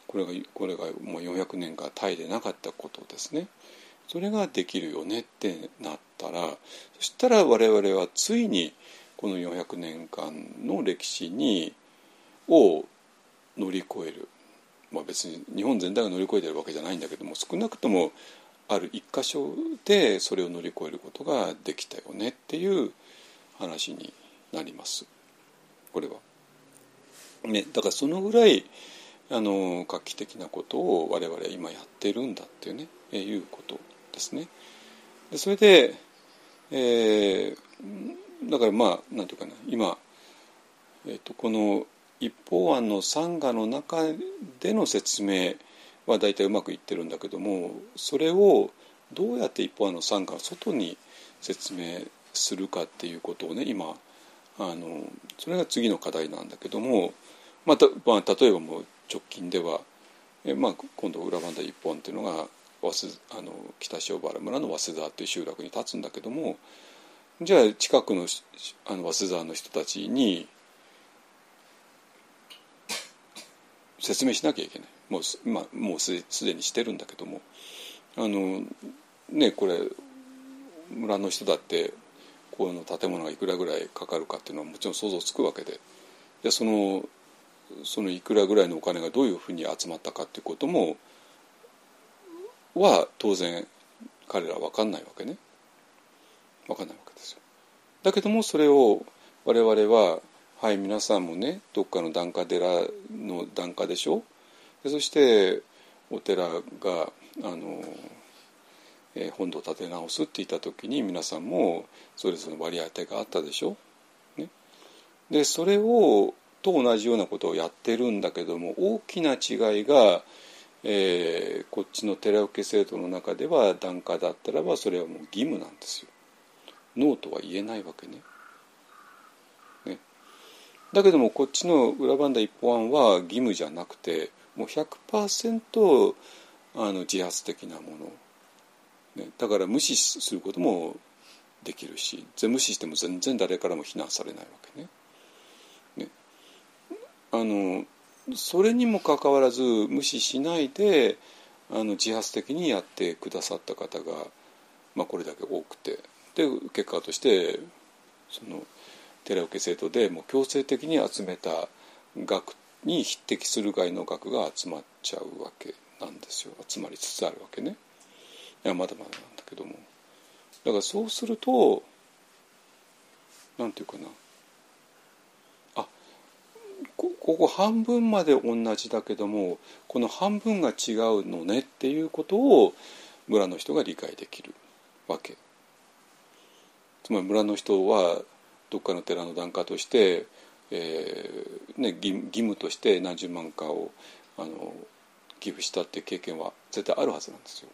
これがこれがもう400年間タイでなかったことですね。それができるよねってなったらそしたら我々はついにこの400年間の歴史にを乗り越える、まあ、別に日本全体が乗り越えてるわけじゃないんだけども少なくともある一箇所でそれを乗り越えることができたよねっていう話になりますこれは。ね、だからそのぐらいあの画期的なことを我々は今やってるんだっていうねいうことですね。でそれで、えー、だからまあなんていうかな今、えーと、この一方案の参加の中での説明は大体うまくいってるんだけどもそれをどうやって一方案の参加を外に説明するかっていうことをね今あのそれが次の課題なんだけども、またまあ、例えばもう直近では、えまあ、今度裏番台一本っていうのが早稲あの北塩原村の早稲田という集落に立つんだけどもじゃあ近くのあの早稲田の人たちに説明しなきゃいけない。もう,、まあ、もうすでにしてるんだけども。あのねこれ村の人だってこの建物がいくらぐらいかかるかっていうのはもちろん想像つくわけで。でそのそのいくらぐらいのお金がどういうふうに集まったかっていうこともは当然彼らは分かんないわけね。分かんないわけ。だけどもそれを我々ははい皆さんもねどっかの檀家寺の檀家でしょ？でそしてお寺があの、えー、本堂を建て直すって言った時に皆さんもそれぞれの割り当てがあったでしょ、ね、でそれをと同じようなことをやってるんだけども大きな違いがえー、こっちの寺受け制度の中では檀家だったらばそれはもう義務なんですよ。ノーとは言えないわけね。ね。だけどもこっちの裏番台一方案は義務じゃなくてもう100%あの自発的なもの、ね、だから無視することもできるし無視しても全然誰からも非難されないわけね。ね。あのそれにもかかわらず無視しないであの自発的にやってくださった方が、まあ、これだけ多くて。で結果としてその寺受生徒でもう強制的に集めた額に匹敵するぐらいの額が集まっちゃうわけなんですよ。集まりつつあるわけね。いやまだまだなんだけども。だからそうするとなんていうかな。あここ半分まで同じだけどもこの半分が違うのねっていうことを村の人が理解できるわけ。つまり村の人はどっかの寺の檀家として、えーね、義義務として何十万かをあの寄付したっていう経験は絶対あるはずなんですよ。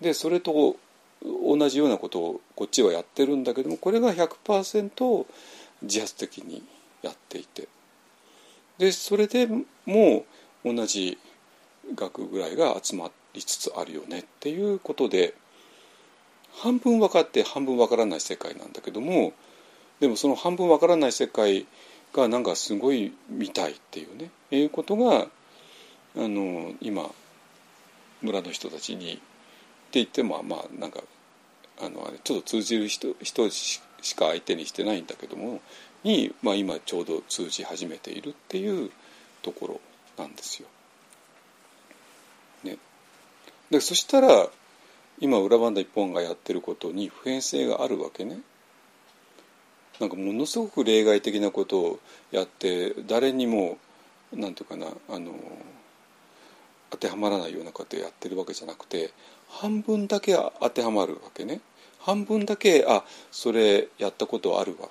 でそれと同じようなことをこっちはやってるんだけどもこれが100%自発的にやっていてでそれでもう同じ額ぐらいが集まりつつあるよねっていうことで半分分かって半分分からない世界なんだけどもでもその半分分からない世界がなんかすごい見たいっていうねいうことがあの今村の人たちにって言ってもまあなんかあのちょっと通じる人人しか相手にしてないんだけどもに、まあ、今ちょうど通じ始めているっていうところなんですよ。ね、でそしたら今裏バンダ一本がやってることに普遍性があるわけね。なんかものすごく例外的なことをやって誰にもなんていうかなあの当てはまらないようなことをやってるわけじゃなくて半分だけ当てはまるわけね。半分だけあそれやったことあるわ。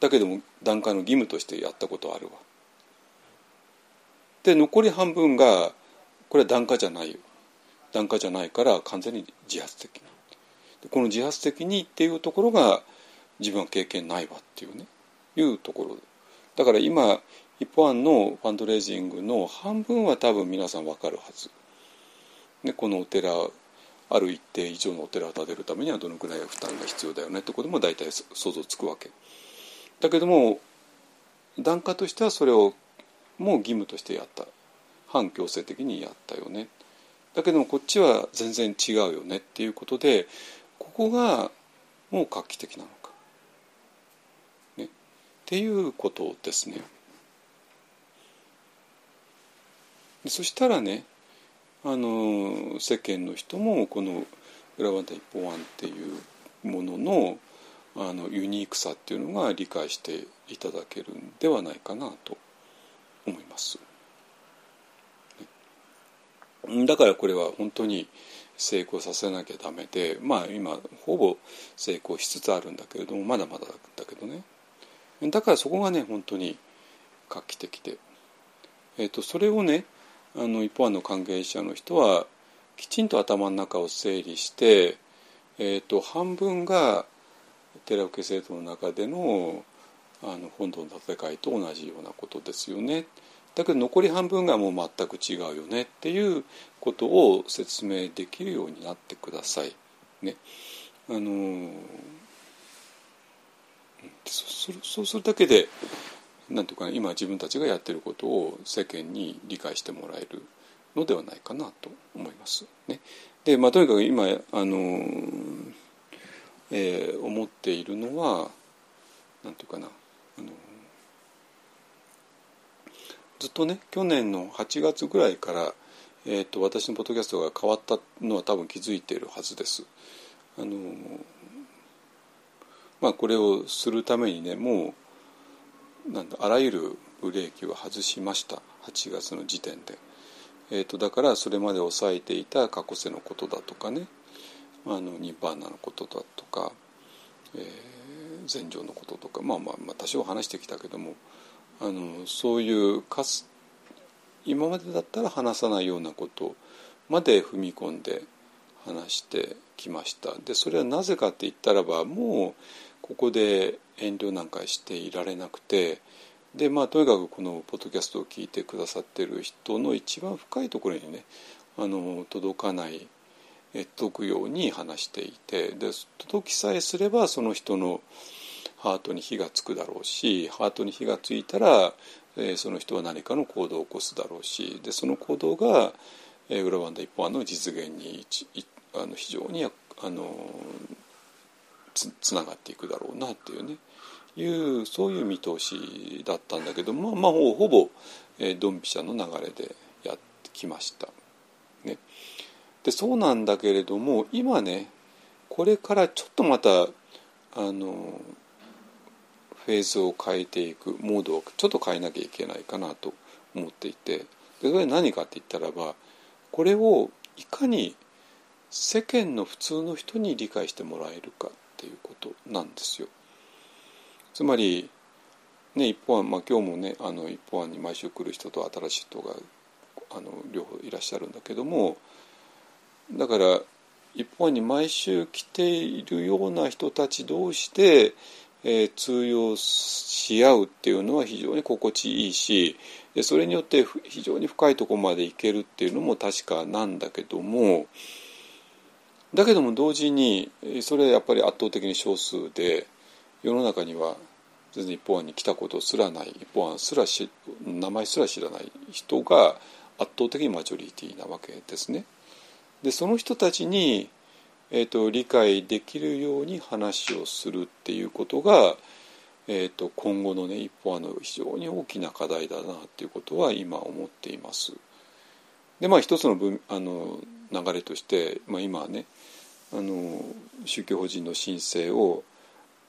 だけども段階の義務としてやったことあるわ。で残り半分がこれは檀家じゃないよ檀家じゃないから完全に自発的に。この自発的にっていうところが自分は経験ないわっていうね。いうところ。だから今一般のファンドレイジングの半分は多分皆さん分かるはず、ね、このお寺ある一定以上のお寺を建てるためにはどのくらい負担が必要だよねってことも大体想像つくわけ。だけども檀家としてはそれをもう義務としてやった。反強制的にやったよね。だけどもこっちは全然違うよねっていうことでここがもう画期的なのか、ね、っていうことですね。そしたらねあの世間の人もこの「裏技一本案」っていうもののあのユニークさっていうのが理解していただけるんではないかなと思います。だからこれは本当に成功させなきゃダメでまあ今ほぼ成功しつつあるんだけれどもまだまだだけどねだからそこがね本当に画期的で、えーと、それをねあの一方の関係者の人はきちんと頭の中を整理して、えーと、半分が寺受制度の中でのあの本土の戦いと同じようなことですよね。だけど残り半分がもう全く違うよねっていうことを説明できるようになってください。ね、あのそうそうするだけでなんていうかな今自分たちがやってることを世間に理解してもらえるのではないかなと思います。ね、でまあとにかく今あの、えー、思っているのはなんていうかなあのずっとね去年の8月ぐらいから、えーと、私のポッドキャストが変わったのは多分気づいているはずです。あのまあ、これをするためにねもうなんだあらゆるブレーキを外しました8月の時点で。えーと、だからそれまで抑えていた過去世のことだとかねあのニッバーナのことだとか、えー、禅情のこととか、まあ、まあまあ多少話してきたけどもあのそういうかす今までだったら話さないようなことまで踏み込んで話してきました。でそれはなぜかって言ったらばもうここで遠慮なんかしていられなくてでまあとにかくこのポッドキャストを聞いてくださってる人の一番深いところにねあの届かない届くように話していてで届きさえすればその人のハートに火がつくだろうしハートに火がついたら、えー、その人は何かの行動を起こすだろうしでその行動が、えー、裏ワンダ一本案の実現にあの非常にあのつつながっていくだろうなっていうねいうそういう見通しだったんだけどまあまあほぼ、え、ドンピシャの流れでやってきました。ね、でそうなんだけれども今ねこれからちょっとまたあのフェーズを変えていくモードをちょっと変えなきゃいけないかなと思っていてでそれ何かって言ったらばこれをいかに世間の普通の人に理解してもらえるかっていうことなんですよ。つまり、ね、一方案、まあ、今日もねあの一方案に毎週来る人と新しい人があの両方いらっしゃるんだけどもだから一方案に毎週来ているような人たち同士で、え、通用し合うっていうのは非常に心地いいしでそれによって非常に深いとこまで行けるっていうのも確かなんだけどもだけども同時にそれはやっぱり圧倒的に少数で。世の中には全然一方案に来たことすらない一方案すらし名前すら知らない人が圧倒的にマジョリティなわけですね。でその人たちに、えーと、理解できるように話をするっていうことが、えーと、今後のね一方案の非常に大きな課題だなっていうことは今思っています。でまあ一つの分あの流れとして、まあ、今ねあの宗教法人の申請を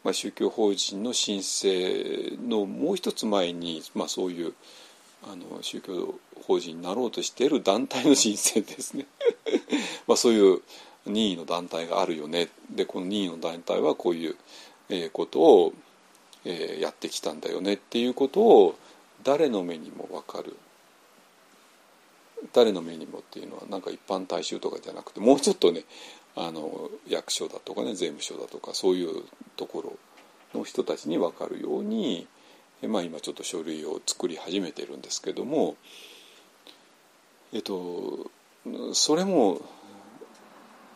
まあ、宗教法人の申請のもう一つ前に、まあ、そういうあの宗教法人になろうとしている団体の申請ですね まあそういう任意の団体があるよね。でこの任意の団体はこういう、ことを、やってきたんだよねっていうことを誰の目にも分かる。誰の目にもっていうのはなんか一般大衆とかじゃなくてもうちょっとねあの役所だとかね税務署だとかそういうところの人たちに分かるように、まあ、今ちょっと書類を作り始めてるんですけどもえっとそれも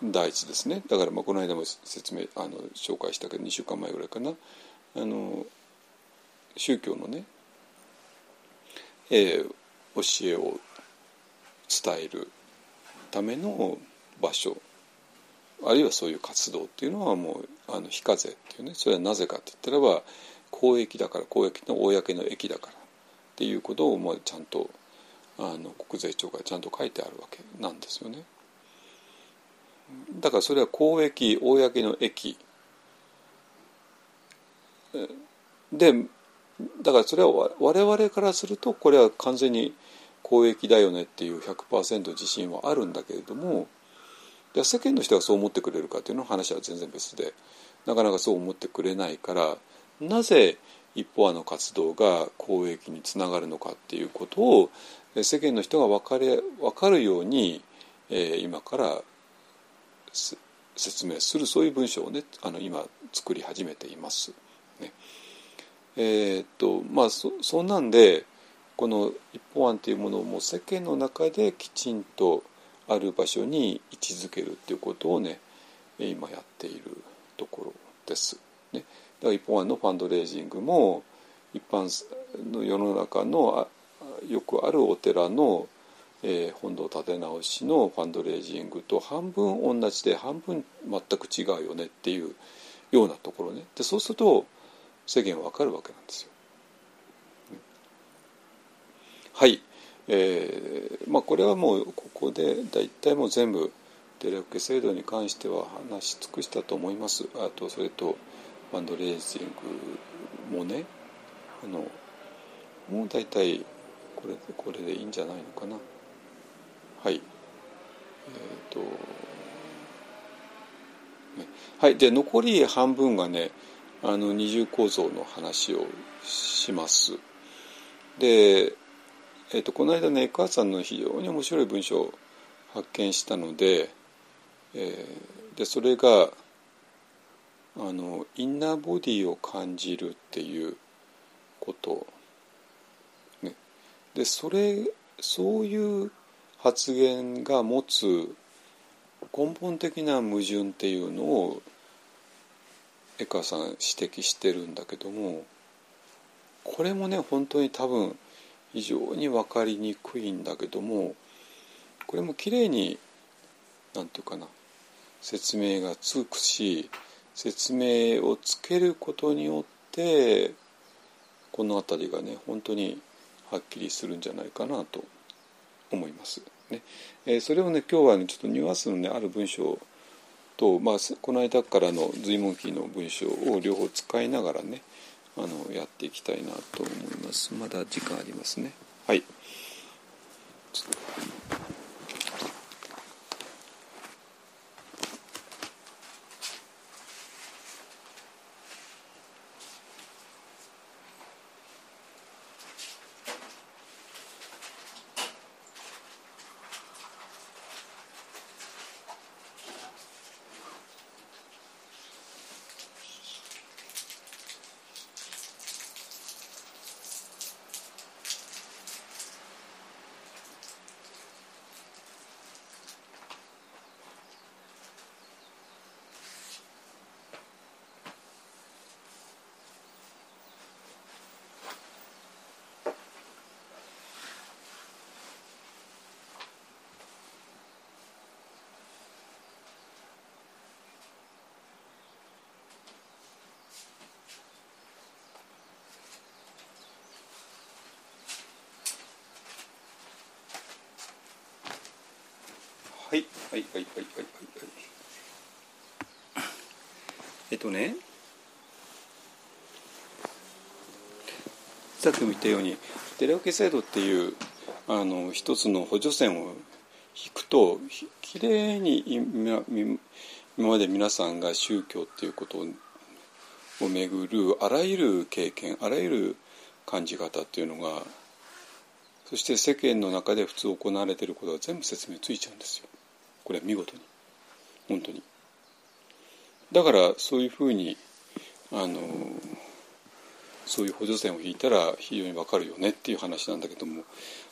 第一ですねだからまあこの間も説明あの紹介したけど2週間前ぐらいかなあの宗教のね、えー、教えを伝えるための場所あるいはそういう活動っていうのはもうあの非課税っていうねそれはなぜかって言ったらば公益だから公益の公の益だからっていうことをもうちゃんとあの国税庁がちゃんと書いてあるわけなんですよね。だからそれは公益公の益でだからそれは我々からするとこれは完全に公益だよねっていう100%自信はあるんだけれどもで世間の人がそう思ってくれるかっていうの話は全然別でなかなかそう思ってくれないからなぜ一方あの活動が公益につながるのかっていうことを世間の人が分かれ分かるように、えー、今から説明するそういう文章をねあの今作り始めています。ね、えー、っとまあそそんなんでこの一方案というものをもう世間の中できちんとある場所に位置づけるっていうことをね今やっているところです。ね、だから一方案のファンドレイジングも一般の世の中のよくあるお寺の、えー、本堂建て直しのファンドレイジングと半分同じで半分全く違うよねっていうようなところね。でそうすると世間は分かるわけなんですよ。はい。えー、まあこれはもうここで大体もう全部デレ受け制度に関しては話し尽くしたと思います。あとそれとファンドレイジングもねあのもう大体これこれでいいんじゃないのかな。はい。えっ、ー、と、はい。で残り半分がねあの二重構造の話をします。でえーと、この間ね母さんの非常に面白い文章を発見したので,、えー、でそれがあのインナーボディを感じるっていうこと、ね、でそれそういう発言が持つ根本的な矛盾っていうのを江川さん指摘してるんだけどもこれもね本当に多分非常に分かりにくいんだけどもこれもきれいに何て言うかな説明がつくし説明をつけることによってこの辺りがね本当にはっきりするんじゃないかなと思います。ねえー、それをね今日はねちょっとニュアンスのねある文章と、まあ、この間からの随文記の文章を両方使いながらねあのやっていきたいなと思います。まだ時間ありますね。はい。はいはいはいはいはいはい えっとねさっきも言ったようにテレオケ制度っていうあの一つの補助線を引くときれいに今今まで皆さんが宗教っていうことをめぐるあらゆる経験あらゆる感じ方っていうのがそして世間の中で普通行われていることが全部説明ついちゃうんですよ。これは見事に。本当に。だからそういうふうにあのそういう補助線を引いたら非常にわかるよねっていう話なんだけども、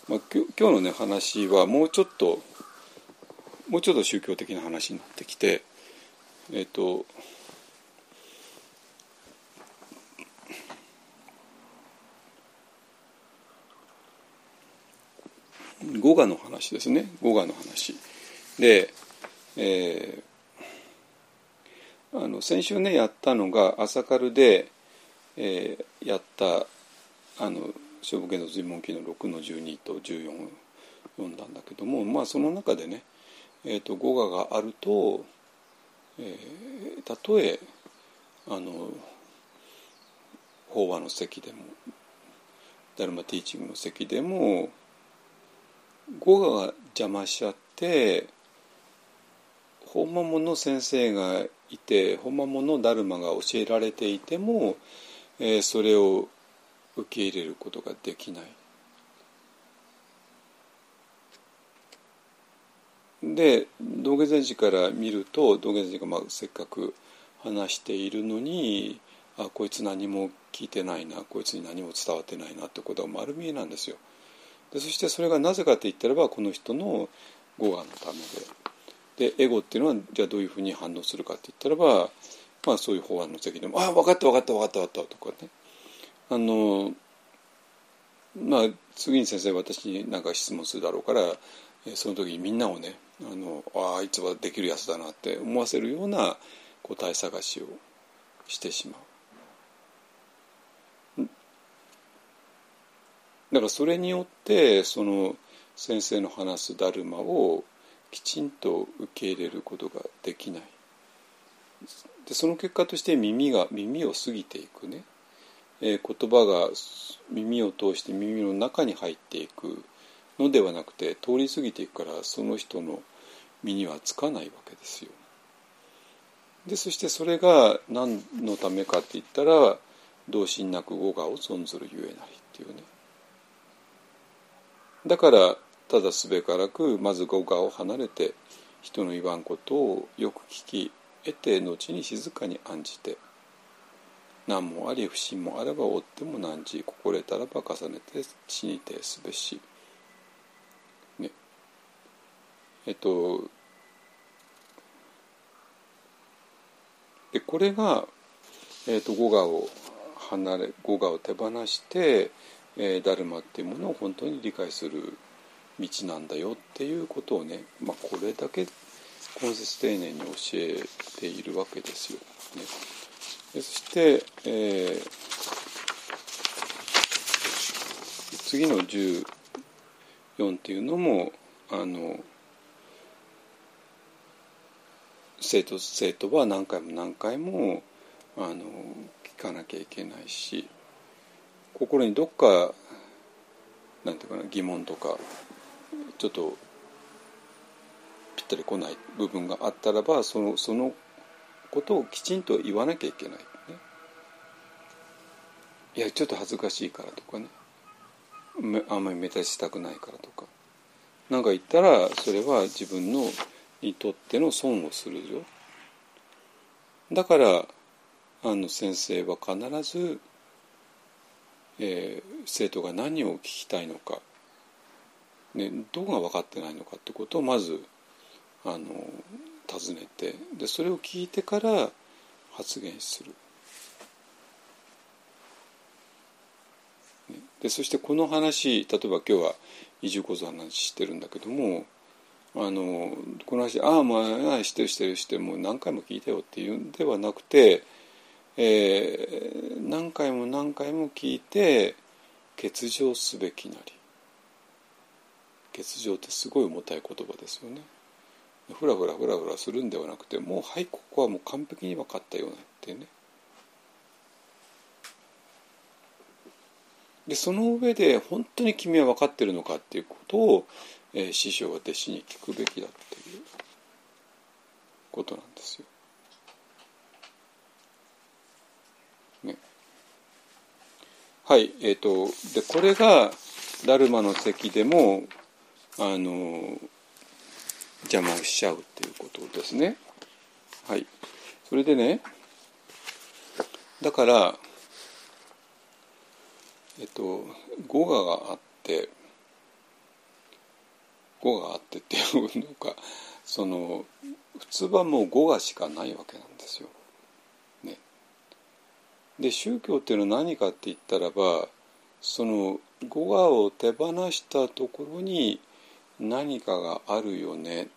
まあ、今日のね話はもうちょっともうちょっと宗教的な話になってきてえっ、と語画の話ですね。語画の話。で、えー、あの先週ねやったのが朝カルで、えー、やったあの勝負芸の随文記の6の12と14を読んだんだけどもまあその中でね、えーと、語画があると、えー、たとえあの法話の席でもダルマティーチングの席でも語画が邪魔しちゃって本物の先生がいて本物のダルマが教えられていても、えー、それを受け入れることができない。で道下禅師から見ると道下禅師がまあせっかく話しているのにあこいつ何も聞いてないなこいつに何も伝わってないなってことが丸見えなんですよ。でそしてそれがなぜかって言ったらばこの人の語願のためででエゴっていうのはじゃあどういうふうに反応するかって言ったらば、まあ、そういう法案の責任も「ああ分かった分かった分かった分かった」とかねあのまあ次に先生私に何か質問するだろうからその時にみんなをねあのああいつはできるやつだなって思わせるような答え探しをしてしまう。だからそれによってその先生の話すダルマをきちんと受け入れることができないでその結果として耳が耳を過ぎていくね、えー、言葉が耳を通して耳の中に入っていくのではなくて通り過ぎていくからその人の身にはつかないわけですよ。でそしてそれが何のためかって言ったら同心なく語我を存ずるゆえなりっていうね。だからただすべからくまず語我を離れて人の言わんことをよく聞き得て後に静かに案じて何もあり不信もあれば追っても何時心得たらば重ねて死にてすべし。ね。えっとでこれがえーと、語我を離れ語我を手放して、えー、ダルマっていうものを本当に理解する道なんだよっていうことをね、まあ、これだけ根節丁寧に教えているわけですよ。ね、そして、えー、次の14っていうのもあの生徒生徒は何回も何回もあの聞かなきゃいけないし心にどっかなんていうかな疑問とかちょっとぴったり来ない部分があったらばそのそのことをきちんと言わなきゃいけない、ね。いやちょっと恥ずかしいからとかね。あんまり目立ちたくないからとか。何か言ったらそれは自分のにとっての損をするよだからあの先生は必ず、えー、生徒が何を聞きたいのか、ね、どこが分かってないのかってことをまずあの尋ねてでそれを聞いてから発言する。でそしてこの話例えば今日は移住構造の話してるんだけどもあのこの話「ああまあしてるしてるしてるもう何回も聞いたよ」っていうんではなくて、えー、何回も何回も聞いて欠場すべきなり欠場ってすごい重たい言葉ですよね。ふらふらふらふらするんではなくてもうはいここはもう完璧に分かったようなってねでその上で本当に君は分かってるのかっていうことを、えー、師匠は弟子に聞くべきだっていうことなんですよ。ね、はいえーと、でこれがダルマの席でもあの邪魔をしちゃうっていうことですね。はい、それでねだからえっと語我があって語があってっていうのかその普通はもう語がしかないわけなんですよ。ね、で宗教っていうのは何かって言ったらばその語我を手放したところに何かがあるよね。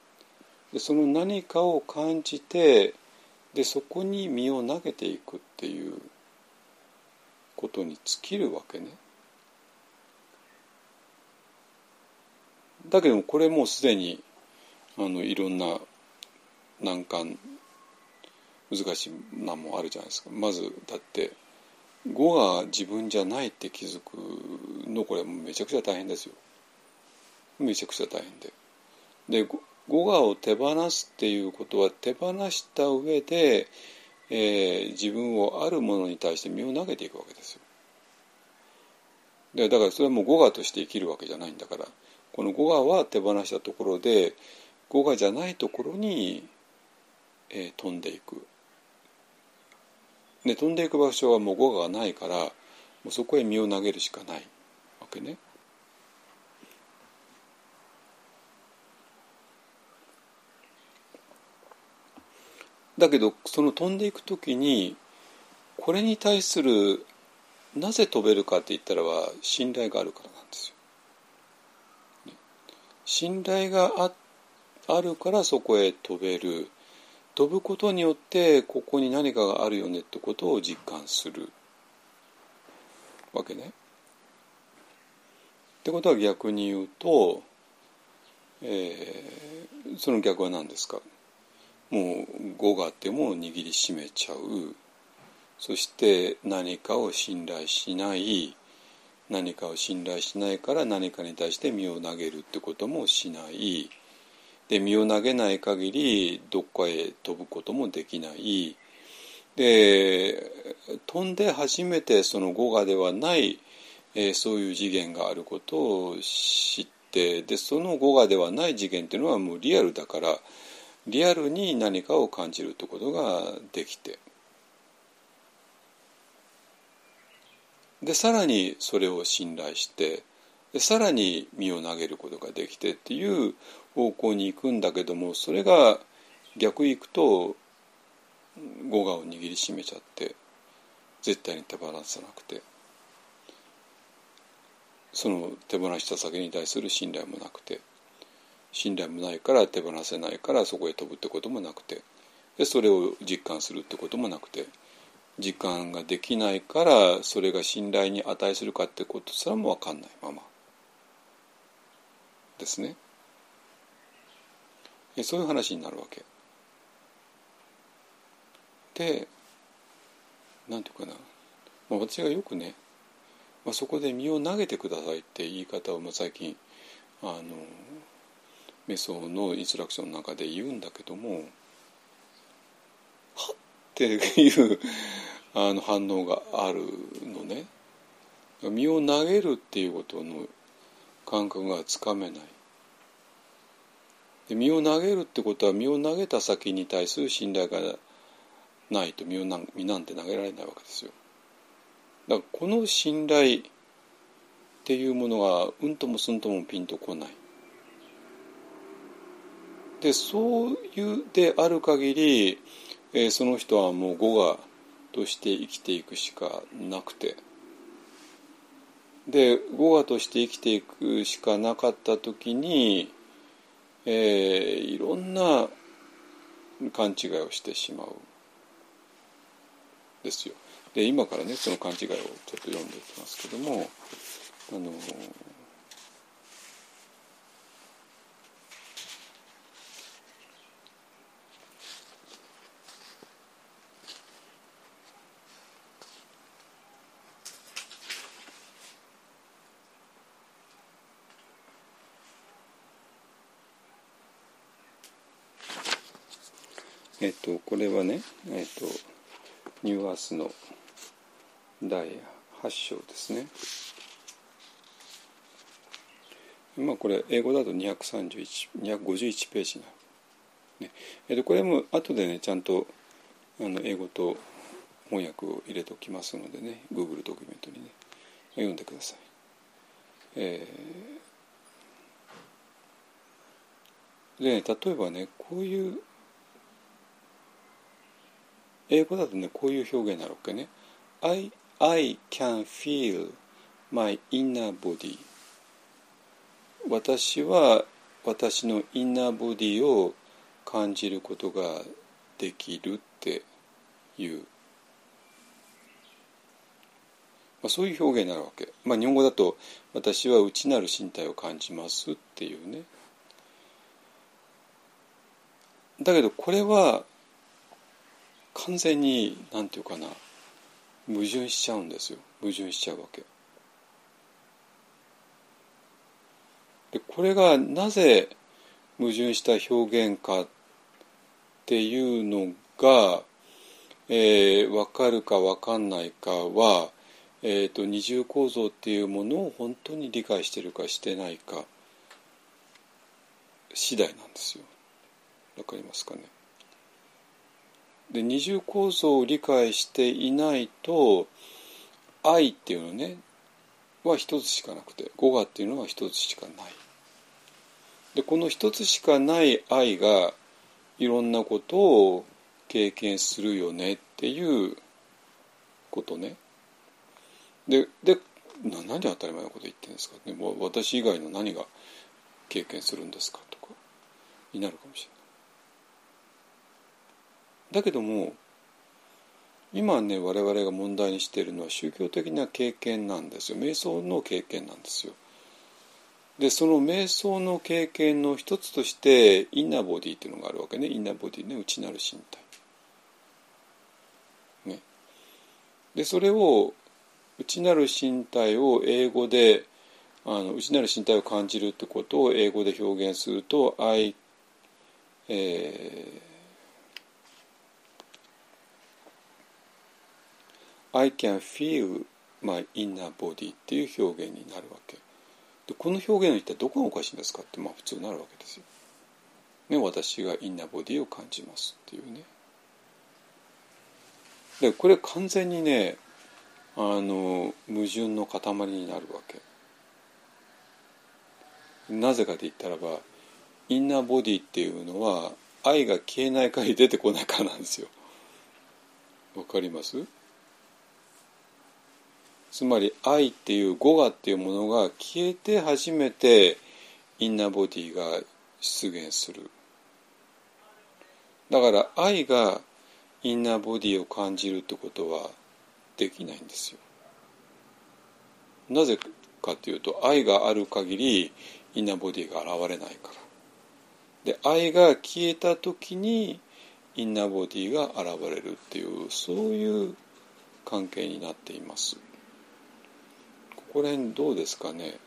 でその何かを感じてでそこに身を投げていくっていうことに尽きるわけね。だけどもこれもうすでにあのいろんな難関難しい難もあるじゃないですか。まずだって語が自分じゃないって気づくのこれめちゃくちゃ大変ですよ。めちゃくちゃ大変で。で語我を手放すっていうことは手放した上で、えー、自分をあるものに対して身を投げていくわけですよ。でだからそれはもう語我として生きるわけじゃないんだからこの語我は手放したところで語我じゃないところに、えー、飛んでいく。で飛んでいく場所はもう語我がないからもうそこへ身を投げるしかないわけね。だけどその飛んでいく時にこれに対するなぜ飛べるかって言ったらは信頼があるからなんですよ。信頼がああるからそこへ飛べる飛ぶことによってここに何かがあるよねってことを実感するわけね。ってことは逆に言うと、えー、その逆は何ですか？もう語があっても握りしめちゃう。そして何かを信頼しない。何かを信頼しないから何かに対して身を投げるってこともしない。で身を投げない限りどっかへ飛ぶこともできない。で飛んで初めてその語がではない、えー、そういう次元があることを知ってでその語がではない次元っていうのはもうリアルだからリアルに何かを感じるということができて。でさらにそれを信頼してでさらに身を投げることができてっていう方向に行くんだけどもそれが逆行くと語我を握りしめちゃって絶対に手放さなくてその手放した先に対する信頼もなくて信頼もないから手放せないからそこへ飛ぶってこともなくて。でそれを実感するってこともなくて。時間ができないからそれが信頼に値するかってことすらも分かんないまま。ですね。そういう話になるわけ。でなんていうかな、まあ、私がよくね、まあ、そこで身を投げてくださいって言い方をまあ最近あのメソのインストラクションの中で言うんだけどもはっていうあの反応があるのね。身を投げるっていうことの感覚がつかめない。で身を投げるってことは身を投げた先に対する信頼がないと身をな身なんて投げられないわけですよ。だからこの信頼っていうものがうんともすんともピンとこない。でそういうである限り、えー、その人はもう語我として生きていくしかなくてで語我として生きていくしかなかった時に、えー、いろんな勘違いをしてしまうですよ。で今からねその勘違いをちょっと読んでいきますけどもあのえっとこれはねえっとニューアースの第8章ですね。まあこれ英語だと231 251ページになる。ねえっとこれも後でねちゃんとあの英語と翻訳を入れておきますのでね Google ドキュメントにね読んでください。えー、で、例えばねこういう英語だとねこういう表現になるわけね。I, I can feel my inner body. 私は私のインナーボディを感じることができるっていう、まあ、そういう表現になるわけ、まあ、日本語だと私は内なる身体を感じますっていうね。だけどこれは完全に何て言うかな矛盾しちゃうんですよ矛盾しちゃうわけ。でこれがなぜ矛盾した表現かっていうのが、えー、分かるか分かんないかは、えーと、二重構造っていうものを本当に理解してるかしてないか次第なんですよ。わかりますかね？で二重構造を理解していないと愛っていうのねは一つしかなくて語我っていうのは一つしかない。でこの一つしかない愛がいろんなことを経験するよねっていうことね。でで何当たり前のこと言ってるんですか？でも私以外の何が経験するんですか？とかになるかもしれない。だけども今ね我々が問題にしているのは宗教的な経験なんですよ瞑想の経験なんですよ。でその瞑想の経験の一つとしてインナーボディっていうのがあるわけねインナーボディね内なる身体。ね、でそれを内なる身体を英語であの内なる身体を感じるってことを英語で表現すると「I、えー I can feel my inner body っていう表現になるわけでこの表現の一体どこがおかしいんですかってまあ普通なるわけですよ。ね、私がインナーボディを感じますっていうね。でこれ完全にねあの矛盾の塊になるわけ。なぜかと言ったらばインナーボディっていうのは愛が消えない限り出てこないからなんですよ。わかります？つまり愛っていう語我っていうものが消えて初めてインナーボディが出現する。だから愛がインナーボディを感じるってことはできないんですよ。なぜかというと愛がある限りインナーボディが現れないから。で愛が消えた時にインナーボディが現れるっていうそういう関係になっています。ここら辺どうですかね？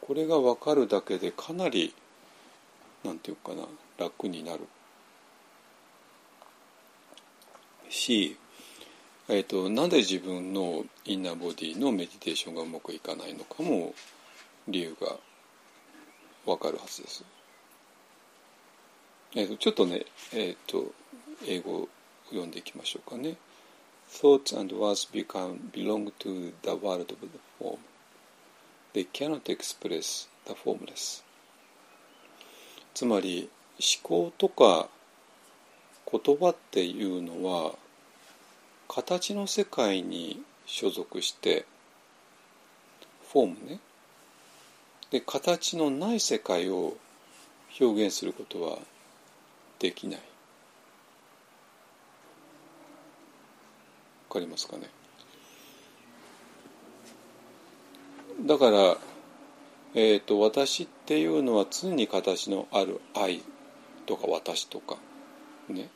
これが分かるだけでかなりなんていうかな楽になるし、えーと、なんで自分のインナーボディのメディテーションがうまくいかないのかも理由がわかるはずです。えーと、ちょっとね、えーと、英語を読んでいきましょうかね。Thoughts and words become, belong to the world of the form. They cannot express the formless. つまり思考とか言葉っていうのは形の世界に所属してフォームねで形のない世界を表現することはできないかりますかね？だから、えーと、私っていうのは常に形のある愛とか私とかね。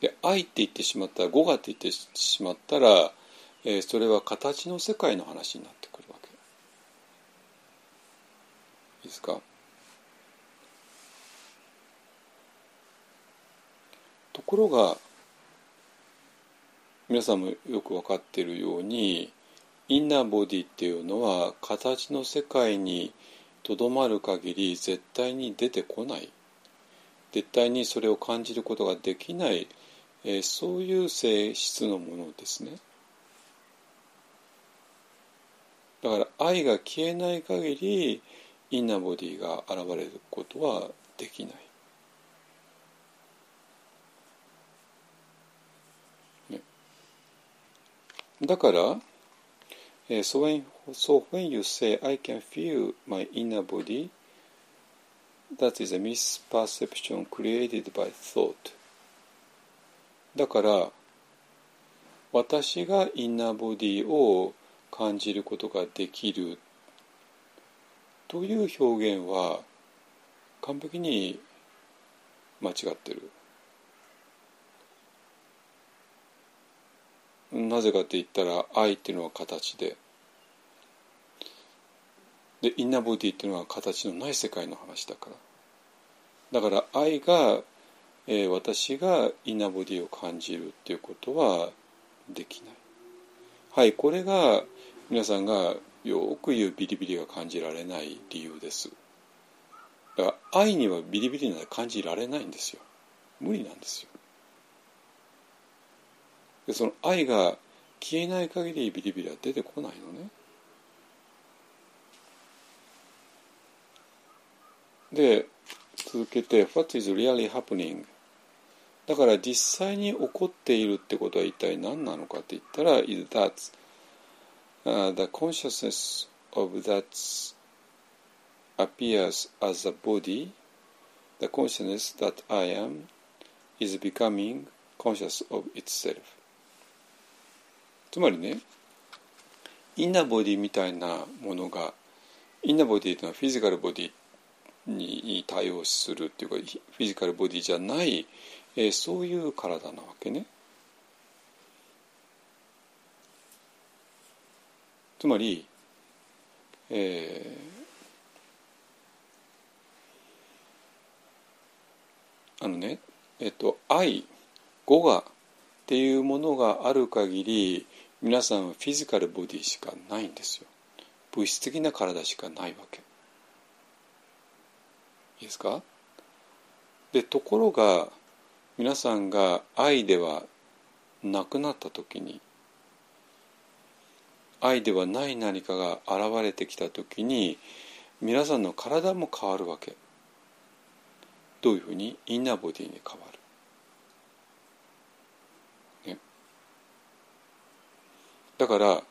で愛って言ってしまったら語がって言ってしまったら、えー、それは形の世界の話になってくるわけ。いいですか？ところが皆さんもよく分かっているようにインナーボディっていうのは形の世界にとどまる限り絶対に出てこない。絶対にそれを感じることができない、えー、そういう性質のものですね。だから愛が消えない限りインナーボディが現れることはできない、だから、えー、so, when, so when you say I can feel my inner body That is a misperception created by thought. だから私がインナーボディを感じることができるという表現は完璧に間違ってる。なぜかって言ったら愛っていうのは形で。でインナーボディっていうのは形のない世界の話だから。だから愛が、えー、私がインナーボディを感じるっていうことはできない。はいこれが皆さんがよく言うビリビリが感じられない理由です。だから愛にはビリビリなんて感じられないんですよ。無理なんですよ。でその愛が消えない限りビリビリは出てこないのねで続けて「What is really happening?」だから実際に起こっているってことは一体何なのかって言ったら「is that、uh, the consciousness of that appears as a body the consciousness that I am is becoming conscious of itself」つまりねインナーボディみたいなものがインナーボディというのはフィジカルボディに対応するっていうかフィジカルボディじゃない、えー、そういう体なわけね。つまり、えー、あのねえっと愛語がっていうものがある限り皆さんはフィジカルボディしかないんですよ。物質的な体しかないわけ。いいですか？でところが皆さんが愛ではなくなった時に愛ではない何かが現れてきた時に皆さんの体も変わるわけ。どういうふうに？インナーボディに変わる、だから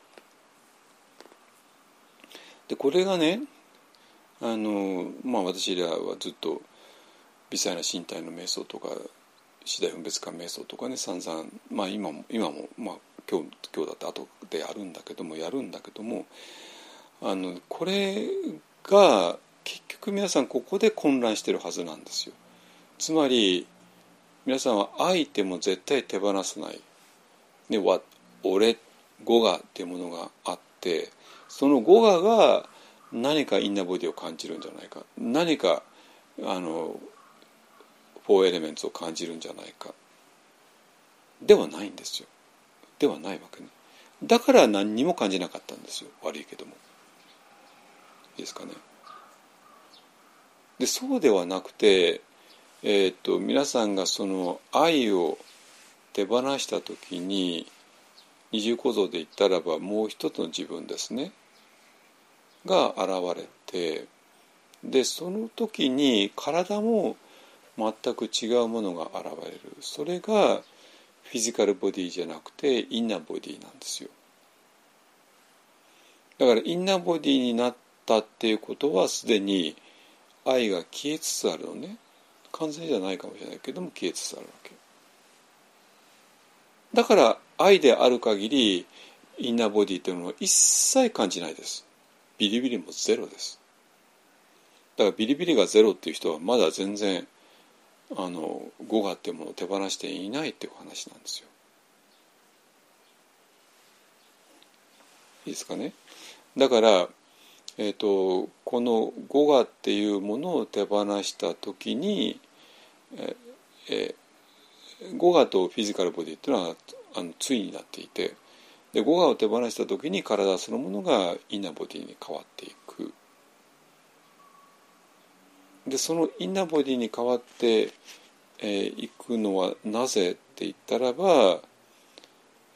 でこれがねあのまあ私らはずっと微細な身体の瞑想とか次第分別感瞑想とかね散々まあ今も今もまあ今日今日だって後でやるんだけどもやるんだけどもあのこれが結局皆さんここで混乱してるはずなんですよ。つまり皆さんは愛っても絶対手放さない。ね、わ俺語我っていうものがあってその語我が何かインナーボディを感じるんじゃないか何かあのフォーエレメンツを感じるんじゃないかではないんですよ。ではないわけね。だから何にも感じなかったんですよ。悪いけども。いいですかね。でそうではなくて、えーと、と皆さんがその愛を手放した時に二重構造で言ったらばもう一つの自分ですね。が現れてでその時に体も全く違うものが現れる。それがフィジカルボディじゃなくてインナーボディなんですよ。だからインナーボディになったっていうことはすでに愛が消えつつあるのね。完全じゃないかもしれないけども消えつつあるだから愛である限りインナーボディというのを一切感じないです。ビリビリもゼロです。だからビリビリがゼロっていう人はまだ全然あの語がっていうものを手放していないっていう話なんですよ。いいですかね？だから、えーと、この語がっていうものを手放した時にええ語がとフィジカルボディっていうのはあの対になっていてで語がを手放した時に体そのものがインナーボディに変わっていく。でそのインナーボディに変わってい、えー、くのはなぜって言ったらば、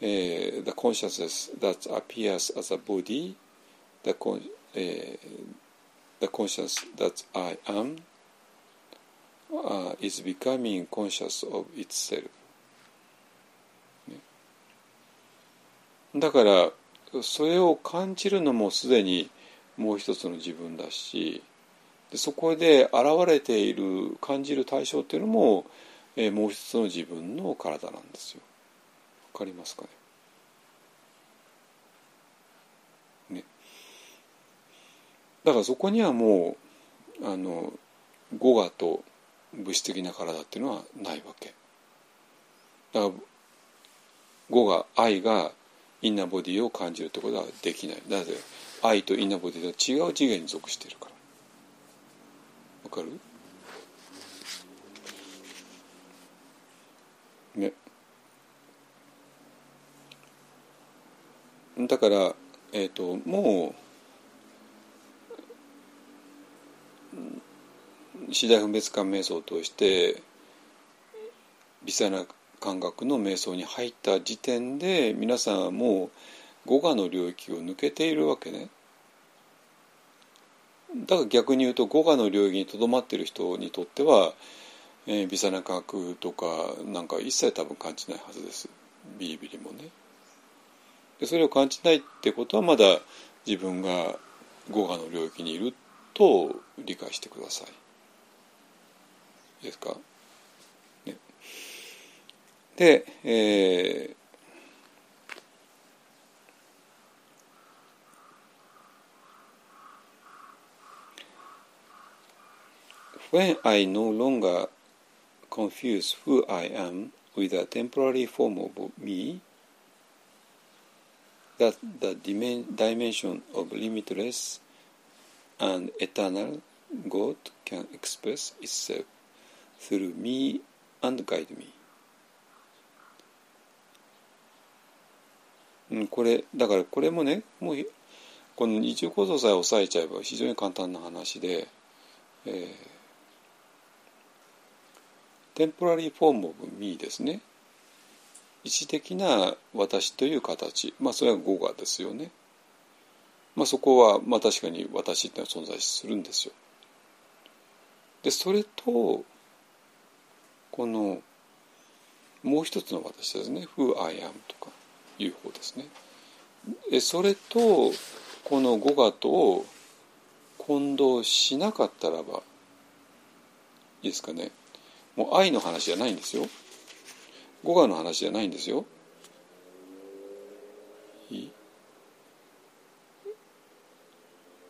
えー、The consciousness that appears as a body the, con、えー、the consciousness that I am、uh, is becoming conscious of itself だからそれを感じるのもすでにもう一つの自分だしでそこで現れている感じる対象っていうのも、えー、もう一つの自分の体なんですよ。わかりますかね？ね。だからそこにはもうあの語我と物質的な体っていうのはないわけ。だから語が愛がインナーボディを感じるってことはできない。なぜ愛とインナーボディとは違う次元に属しているから。わかる？ね。だからえっ、ー、ともう次第分別感瞑想を通して微細な感覚の瞑想に入った時点で皆さんはもう五我の領域を抜けているわけね。だから逆に言うと五我の領域にとどまっている人にとっては、えー、微細な感覚とかなんか一切多分感じないはずですビリビリもね。でそれを感じないってことはまだ自分が五我の領域にいると理解してください。いいですかで、えー、When I no longer confuse who I am with a temporary form of me, that the dimension of limitless and eternal God can express itself through me and guide me. うん、これだからこれもねもうこの二重構造さえ抑えちゃえば非常に簡単な話で、えー、 temporary form of me ですね。一時的な私という形。まあそれは吾我ですよね。まあそこはまあ確かに私ってのは存在するんですよ。でそれとこのもう一つの私ですね「Who I am」とかいう方ですね。それとこの語画と混同しなかったらばいいですかね。もう愛の話じゃないんですよ。語画の話じゃないんですよ。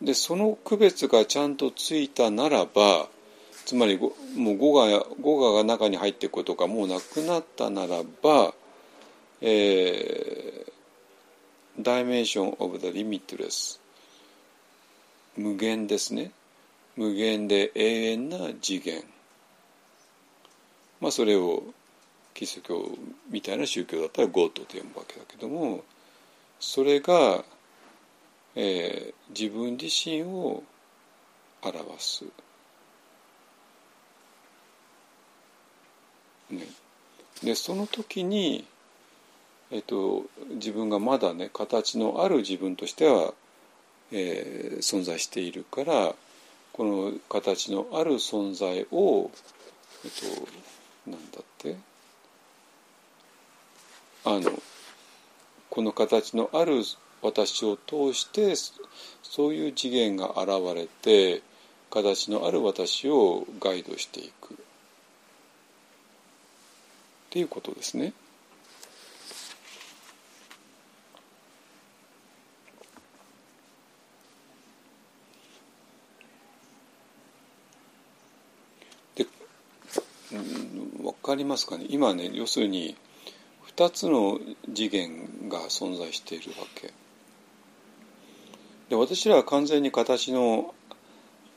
でその区別がちゃんとついたならばつまりもう語が語がが中に入っていくことがもうなくなったならば、えー、 dimension of the limitless 無限ですね。無限で永遠な次元。まあそれをキリスト教みたいな宗教だったら God と呼ぶわけだけどもそれが、えー、自分自身を表す。ね、でその時に、えっと、自分がまだね形のある自分としては、えー、存在しているからこの形のある存在を、えっと、なんだってあのこの形のある私を通してそういう次元が現れて形のある私をガイドしていく。っていうことですね。で、分かりますかね？今ね要するに2つの次元が存在しているわけ。で私らは完全に形の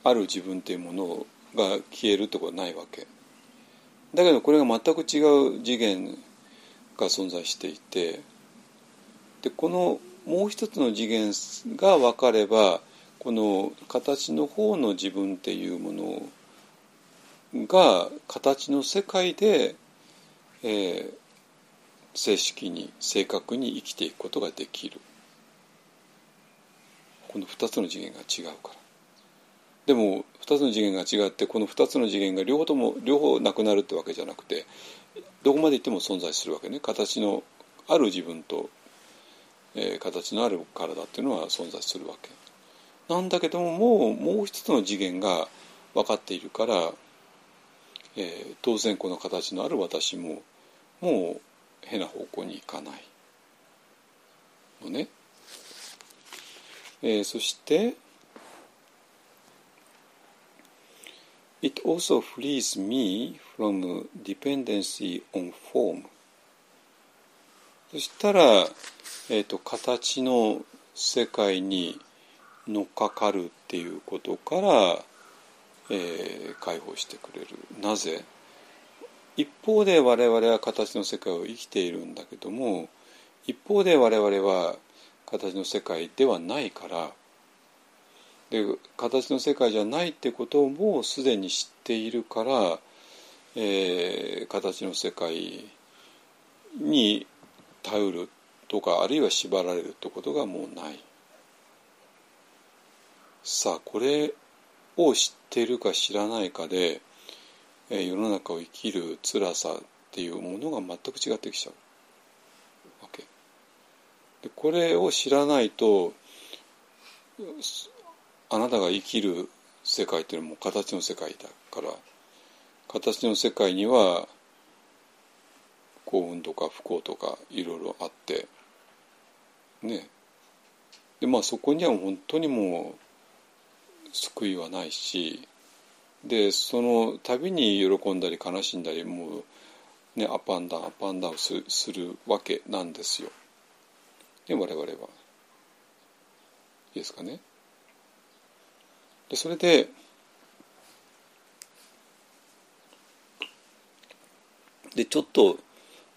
ある自分というものが消えるってことはないわけ。だけどこれが全く違う次元が存在していてでこのもう一つの次元が分かればこの形の方の自分っていうものが形の世界で、えー、正式に正確に生きていくことができる。この2つの次元が違うから。でも2つの次元が違ってこの2つの次元が両方とも両方なくなるってわけじゃなくてどこまでいっても存在するわけね形のある自分と、えー、形のある体っていうのは存在するわけなんだけどももうもう一つの次元が分かっているから、えー、当然この形のある私ももう変な方向に行かないのね。えー、そして It also frees me from dependency on form. そしたら、えーと、形の世界に乗っかかるっていうことから、えー、解放してくれる。なぜ？一方で我々は形の世界を生きているんだけども一方で我々は形の世界ではないからで形の世界じゃないってことをもうすでに知っているから、えー、形の世界に頼るとかあるいは縛られるってことがもうない。さあこれを知ってるか知らないかでえ世の中を生きる辛さっていうものが全く違ってきちゃうわけでこれを知らないとあなたが生きる世界っていうのも形の世界だから形の世界には幸運とか不幸とかいろいろあってねでまあそこには本当にもう救いはないしでその度に喜んだり悲しんだりもうねアップアンダウンアップアンダウンすするわけなんですよ。で我々は。いいですかね？でそれででちょっと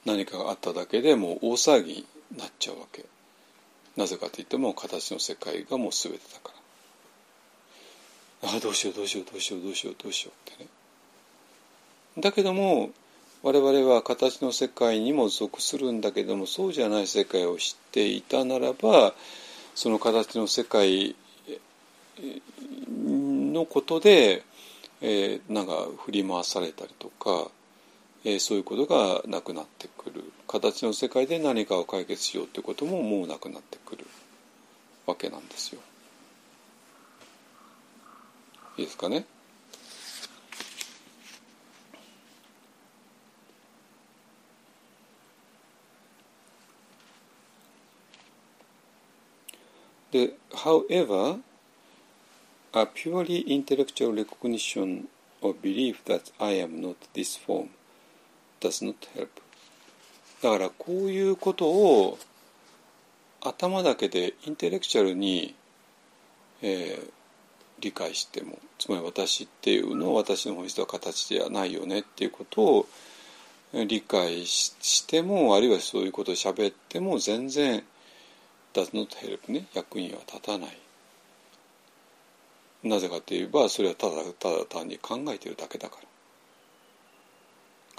何かがあっただけでもう大騒ぎになっちゃうわけ。なぜかといっても形の世界がもう全てだから。ああどうしようどうしようどうしようどうしようどうしようってねだけども我々は形の世界にも属するんだけどもそうじゃない世界を知っていたならばその形の世界のことで、えー、なんか振り回されたりとか、えー、そういうことがなくなってくる形の世界で何かを解決しようということももうなくなってくる。わけなんですよ。いいですかね？で、however, a purely intellectual recognition of belief that I am not this form does not help. だからこういうことを頭だけでインテレクチャルに、えー、理解してもつまり私っていうのは私の本質は形ではないよねっていうことを理解してもあるいはそういうことを喋っても全然 does not help ね役には立たないなぜかといえばそれはただただ単に考えてるだけだから。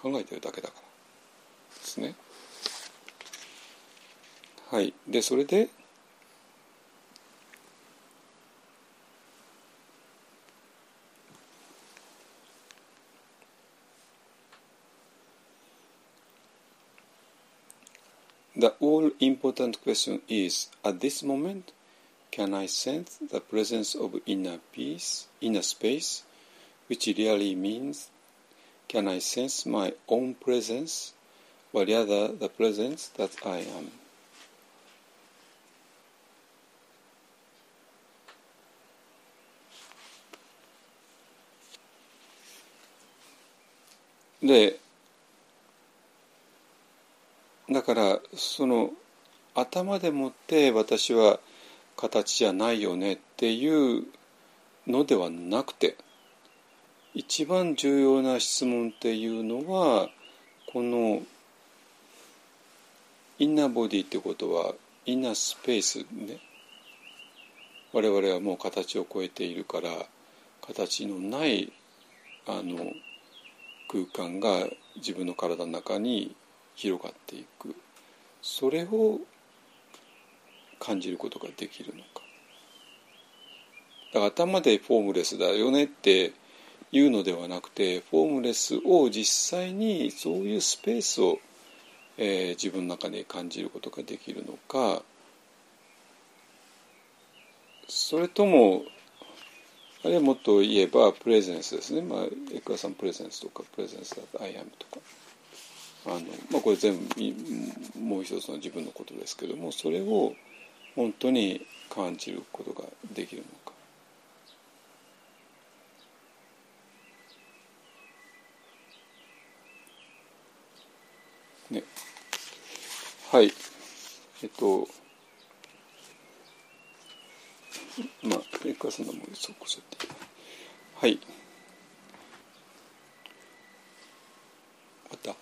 考えてるだけだからですね。はい。でそれで The all important question is at this moment, can I sense the presence of inner peace, inner space, which really means can I sense my own presence, or rather the presence that I am? でだからその頭でもって私は形じゃないよねっていうのではなくて一番重要な質問っていうのはこのインナーボディってことはインナースペースね。我々はもう形を超えているから形のないあの空間が自分の体の中に広がっていく。それを感じることができるのか。だから頭で formless だよねっていうのではなくて formless を実際にそういうスペースを、えー、自分の中で感じることができるのか。それともあるいはもっと言えば presence ですね、まあ、エックハルトさん presence とか presence だと I am とか。あの、まあ、これ全部もう一つの自分のことですけどもそれを本当に感じることができるのか。ね、はい。えっとまあエクアさんのもそこそってはい。また。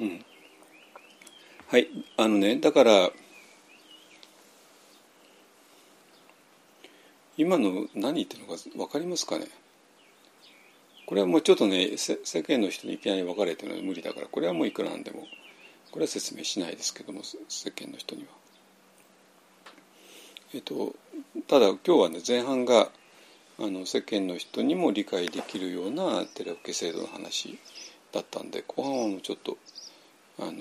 うん。はいあのねだから今の何言ってるのか分かりますかね？これはもうちょっとね世間の人にいきなり分かれてるのは無理だからこれはもういくらなんでもこれは説明しないですけども世間の人には。えっと、ただ今日はね前半があの世間の人にも理解できるようなテレオケ制度の話だったんで後半はもうちょっとあの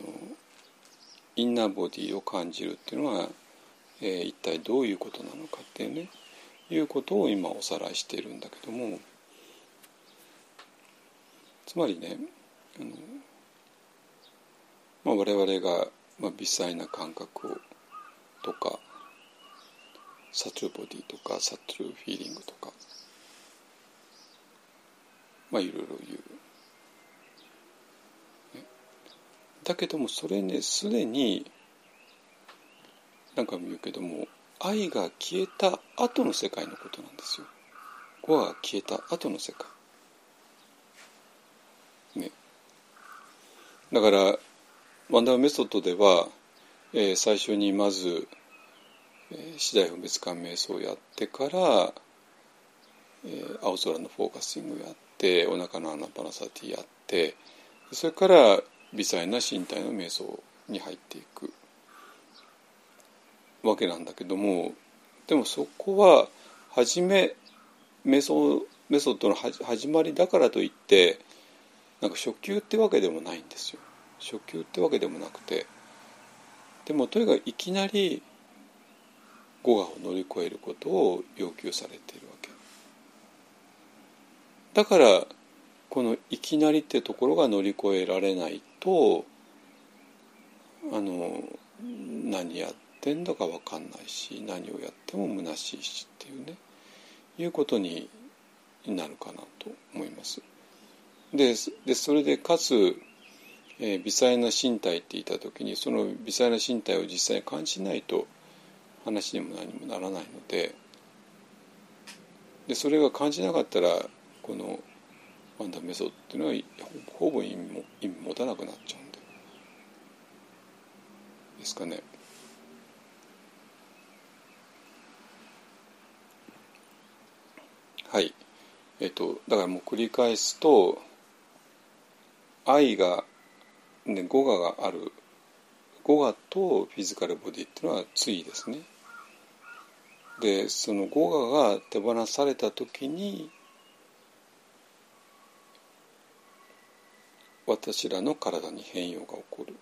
インナーボディを感じるっていうのは、えー、一体どういうことなのかっていうねいうことを今おさらいしているんだけどもつまりねあの、まあ、我々が、まあ、微細な感覚をとかサトゥルボディとかサトゥルフィーリングとかまあいろいろ言う。だけどもそれねすでに何かも言うけども愛が消えた後の世界のことなんですよ。コアが消えた後の世界。ね。だからワンダルマメソッドでは、えー、最初にまず、えー、四大分別観瞑想をやってから、えー、青空のフォーカシングやってお腹のアナパナサティやってそれから微細な身体の瞑想に入っていくわけなんだけどもでもそこは初め瞑想メソッドの始まりだからといってなんか初級ってわけでもないんですよ。初級ってわけでもなくて。でもとにかくいきなり語我を乗り越えることを要求されているわけ。だからこのいきなりってところが乗り越えられない。とあの何やってんだか分かんないし何をやっても虚しいしっていうねいうことになるかなと思います。ででそれでかつ、えー、微細な身体って言った時にその微細な身体を実際に感じないと話にも何もならないのででそれが感じなかったらこのワンダメソっていうのはほぼ意味も意味持たなくなっちゃうんでですかね。はいえっとだからもう繰り返すと愛が、ね、語我がある語我とフィジカルボディっていうのは対ですね。でその語我が手放された時に私らの体に変容が起こる。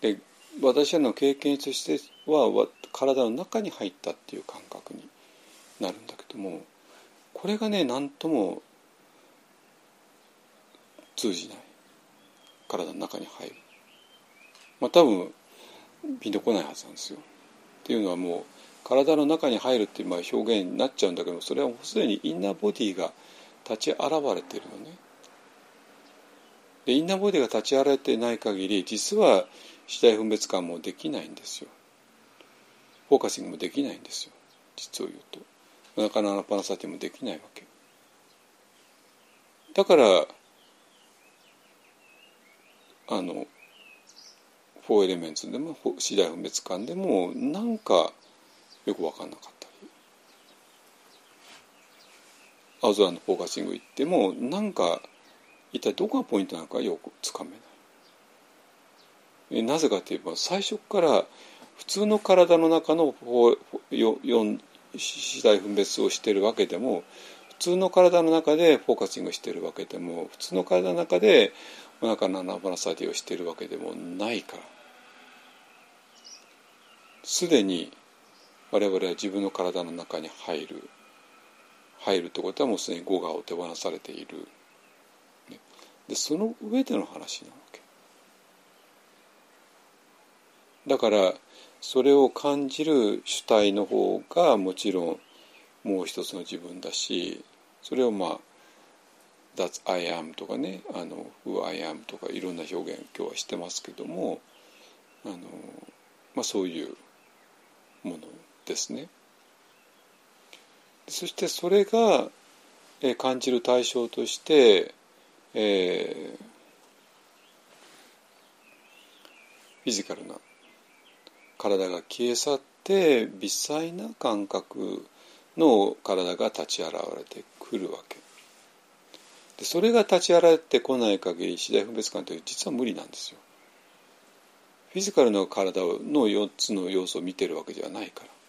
で私らの経験としては体の中に入ったっていう感覚になるんだけどもこれがね何とも通じない体の中に入るまあ多分ピンとこないはずなんですよ。っていうのはもう体の中に入るっていうまあ表現になっちゃうんだけどそれはもうすでにインナーボディが立ち現れてるのね。で inner body が立ち現れてない限り実は四大分別観もできないんですよ。フォーカシングもできないんですよ実を言うと。お腹のアナパナサティもできないわけ。だからあの four elements でも四大分別観でもなんかよく分かんなかったり。青空のフォーカシング行ってもなんか一体どこがポイントなのかよくつかめない。なぜかといえば最初から普通の体の中の4次第分別をしてるわけでも普通の体の中でフォーカシングしてるわけでも普通の体の中でお腹の穴バラサディをしてるわけでもないから。すでに我々は自分の体の中に入る入るってことはもうすでに語我を手放されている、でその上での話なわけ。だからそれを感じる主体の方がもちろんもう一つの自分だしそれをまあ「That's I am」とかね「あの Who I am」とかいろんな表現今日はしてますけどもあの、まあ、そういうですね。そしてそれが、え感じる対象として、えー、フィジカルな体が消え去って微細な感覚の体が立ち現れてくるわけ。でそれが立ち現れてこない限り次第分別感って実は無理なんですよ。フィジカルの体の4つの要素を見てるわけじゃないから。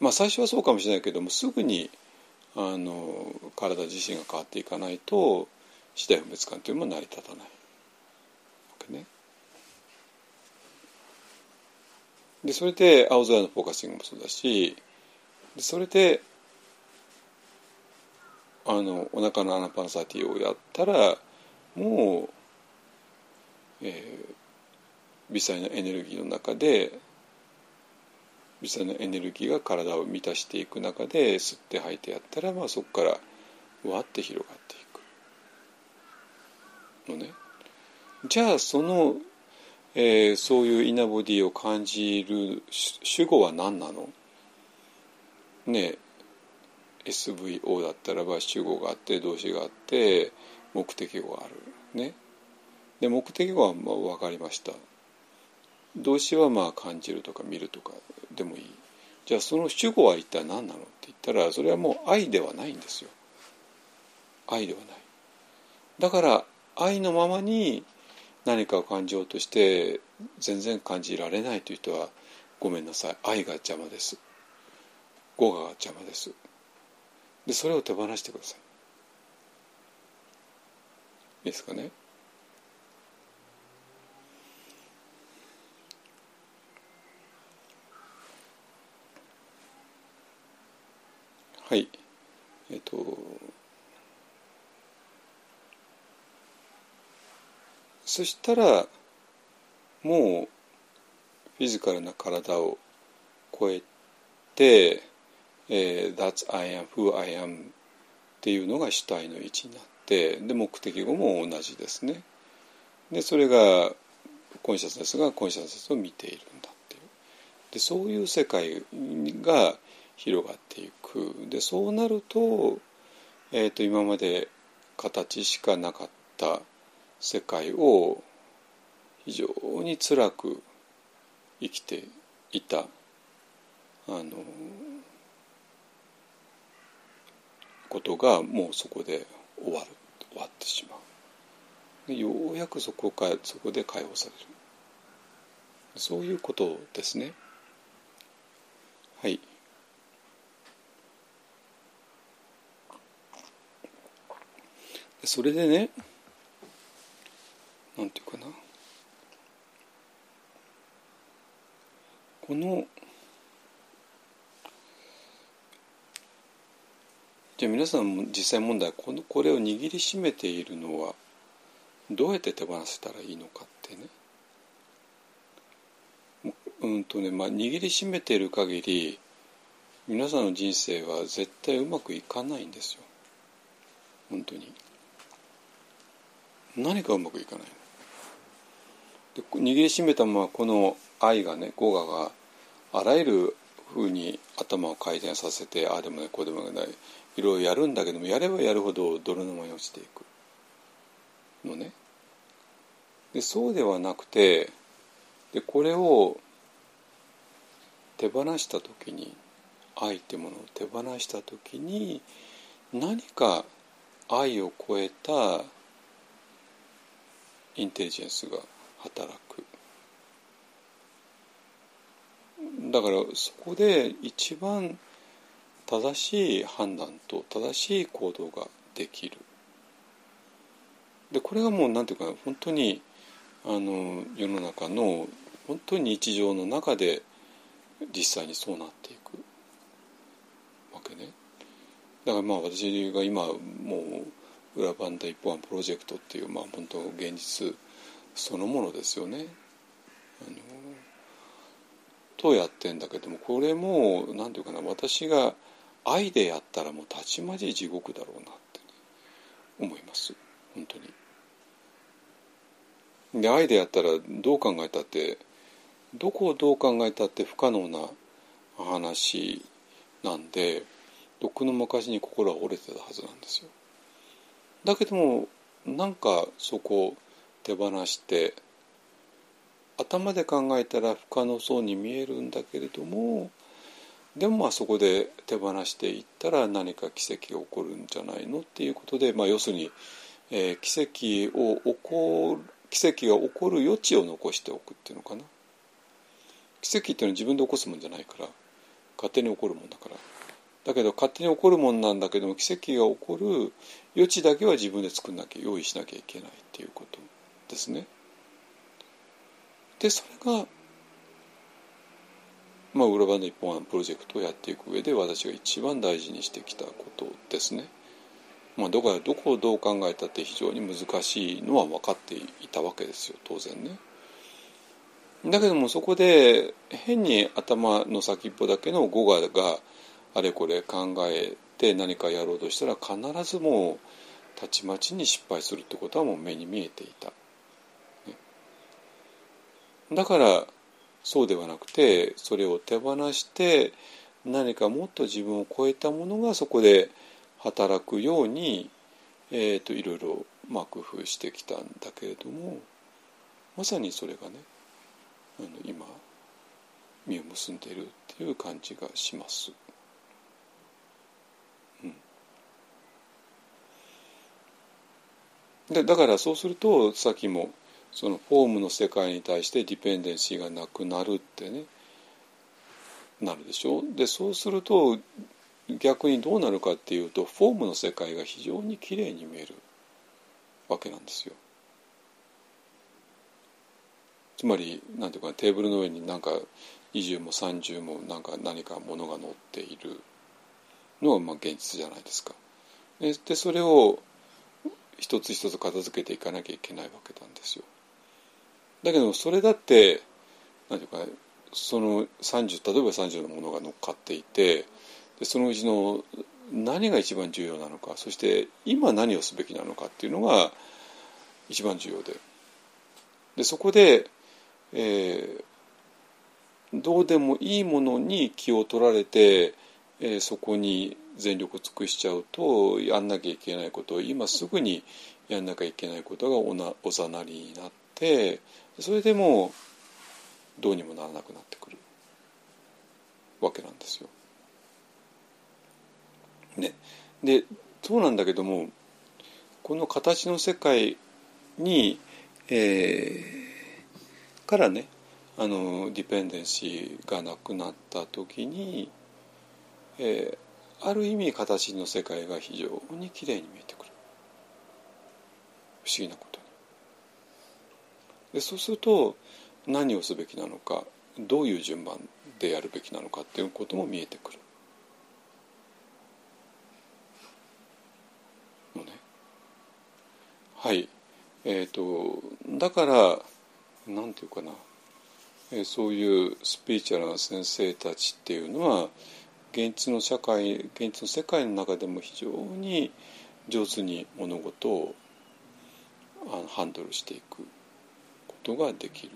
まあ最初はそうかもしれないけどもすぐにあの体自身が変わっていかないと四大分別観というのも成り立たないわけね。でそれで青空のフォーカシングもそうだしでそれであのお腹のアナパナサティをやったらもうえー、微細なエネルギーの中で微細なエネルギーが体を満たしていく中で吸って吐いてやったら、まあ、そこからわって広がっていく。のね。じゃあその、えー、そういうイナボディを感じる主語は何なの？ね SVO だったらば主語があって動詞があって目的語がある。ね。で目的語はまあ分かりました。動詞はまあ感じるとか見るとかでもいい。じゃあその主語は一体何なのって言ったらそれはもう愛ではないんですよ。愛ではない。だから愛のままに何かを感じようとして全然感じられないという人はごめんなさい。愛が邪魔です。語が邪魔です。でそれを手放してくださいいですかね？はい。えっとそしたらもうフィジカルな体を超えて、えー、That's I am who I am っていうのが主体の位置になってで目的語も同じですね。でそれがコンシャスネスがコンシャスネスを見ているんだっていう。でそういう世界が広がっていく。でそうなると,、えーと、今まで形しかなかった世界を非常に辛く生きていたあのことがもうそこで終わる終わってしまう。ようやくそこかそこで解放される。そういうことですね。はい。それでねなんていうかな。このじゃあ皆さんも実際問題このこれを握りしめているのはどうやって手放せたらいいのかってね。うんとねまあ握りしめている限り皆さんの人生は絶対うまくいかないんですよ。本当に。何かうまくいかない。で握りしめたままこの愛がね語我があらゆるふうに頭を回転させてああでもないこうでもないいろいろやるんだけどもやればやるほど泥沼に落ちていく。のね。でそうではなくてでこれを手放した時に愛ってものを手放した時に何か愛を超えたインテリジェンスが働く。だからそこで一番正しい判断と正しい行動ができる。でこれがもう何て言うか本当にあの世の中の本当に日常の中で実際にそうなっていくわけね。だからまあ私が今もう裏番台一本案プロジェクトっていうまあ本当現実そのものですよねあのとやってんだけどもこれも何て言うかな私が愛でやったらもうたちまち地獄だろうなって、思います本当に。で愛でやったらどう考えたってどこをどう考えたって不可能な話なんでとっくの昔に心は折れてたはずなんですよ。だけどもなんかそこを手放して頭で考えたら不可能そうに見えるんだけれどもでもまあそこで手放していったら何か奇跡が起こるんじゃないのっていうことで、まあ、要するに、えー、奇跡を起こる奇跡が起こる余地を残しておくっていうのかな。奇跡っていうのは自分で起こすもんじゃないから勝手に起こるもんだから。だけど勝手に起こるもんなんだけども奇跡が起こる余地だけは自分で作んなきゃ用意しなきゃいけないっていうことですね。でそれがまあ、裏番の一本案プロジェクトをやっていく上で私が一番大事にしてきたことですね。まあ、どこどこをどう考えたって非常に難しいのは分かっていたわけですよ当然ね。だけどもそこで変に頭の先っぽだけの語我があれこれ考えて何かやろうとしたら必ずもうたちまちに失敗するってことはもう目に見えていた。だからそうではなくてそれを手放して何かもっと自分を超えたものがそこで働くように、えーと、いろいろ、まあ、工夫してきたんだけれどもまさにそれがねあの今実を結んでいるっていう感じがします。うん、でだからそうするとさっきもそのフォームの世界に対してディペンデンシーがなくなるってねなるでしょ？でそうすると逆にどうなるかっていうとフォームの世界が非常にきれいに見えるわけなんですよ。つまりなんていうかテーブルの上になんか20も30もなんか何かものが載っているのはまあ現実じゃないですか。でそれを一つ一つ片付けていかなきゃいけないわけなんですよ。だけどそれだって何ていうかその30例えば30のものが乗っかっていてでそのうちの何が一番重要なのかそして今何をすべきなのかっていうのが一番重要ででそこで、えー、どうでもいいものに気を取られて、えー、そこに全力を尽くしちゃうとやんなきゃいけないことを今すぐにやんなきゃいけないことがおなおざなりになってそれでもどうにもならなくなってくるわけなんですよ。ね、でそうなんだけどもこの形の世界に、えー、からねあのディペンデンシーがなくなった時に、えー、ある意味形の世界が非常にきれいに見えてくる。不思議なことに。でそうすると何をすべきなのかどういう順番でやるべきなのかっていうことも見えてくる。のね。はい。えっ、ー、とだからなんていうかな、えー、そういうスピーチュアルな先生たちっていうのは現実の社会現実の世界の中でも非常に上手に物事をあのハンドルしていくことができる。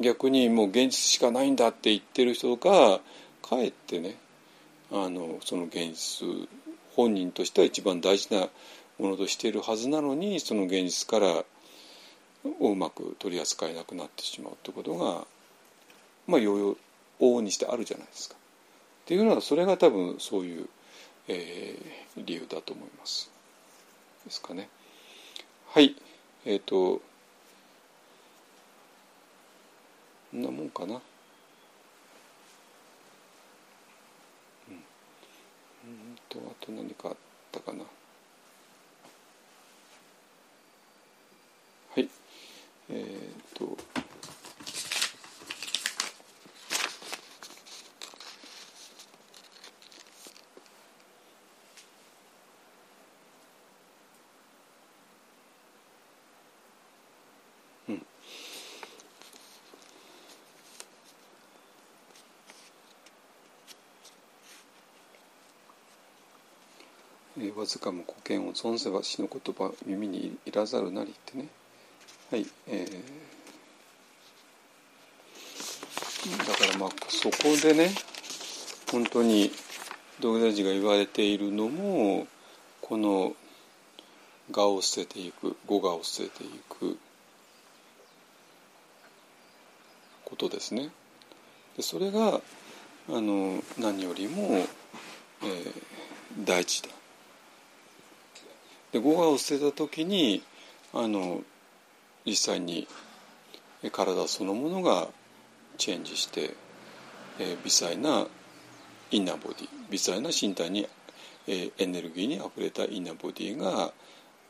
逆にもう現実しかないんだって言ってる人がかえってねあのその現実本人としては一番大事なものとしているはずなのにその現実からをうまく取り扱えなくなってしまうってことがまあ往々にしてあるじゃないですか。っていうのはそれが多分そういう、えー、理由だと思います。ですかね。はいえっ、ー、とこんなもんかな。うん、んとあと何かあったかな。はいえっ、ー、とわずかも古剣を存ぜば死の言葉耳にいらざるなりってねはいえー、だからまあそこでね本当に道具大寺が言われているのもこの我を捨てていく語我を捨てていくことですね。でそれがあの何よりも、えー、大事だ。で語我を捨てた時にあの実際に体そのものがチェンジして、え、微細なインナーボディ微細な身体に、え、エネルギーにあふれたインナーボディが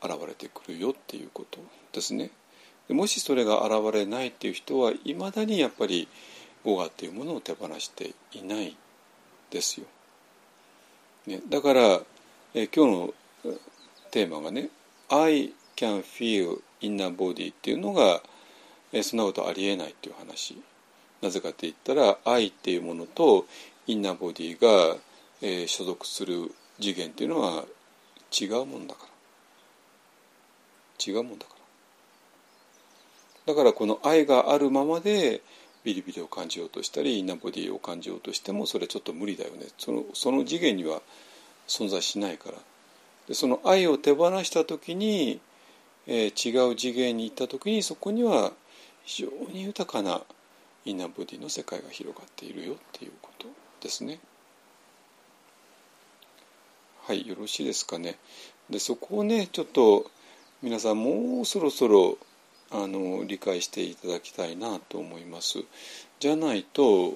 現れてくるよっていうことですね。でもしそれが現れないっていう人はいまだにやっぱり語我っていうものを手放していないですよ。ね、だから、え、今日のテーマがね「I can feel inner body」っていうのが、えそんなことありえないっていう話。なぜかって言ったら愛っていうものとインナーボディが、えー、所属する次元っていうのは違うもんだから。違うもんだから。だからこの愛があるままでビリビリを感じようとしたりインナーボディを感じようとしてもそれはちょっと無理だよね。そのその次元には存在しないから。でその愛を手放した時に、えー、違う次元に行った時にそこには非常に豊かなインナーボディの世界が広がっているよっていうことですね。はいよろしいですかね。でそこをねちょっと皆さんもうそろそろあの理解していただきたいなと思います。じゃないと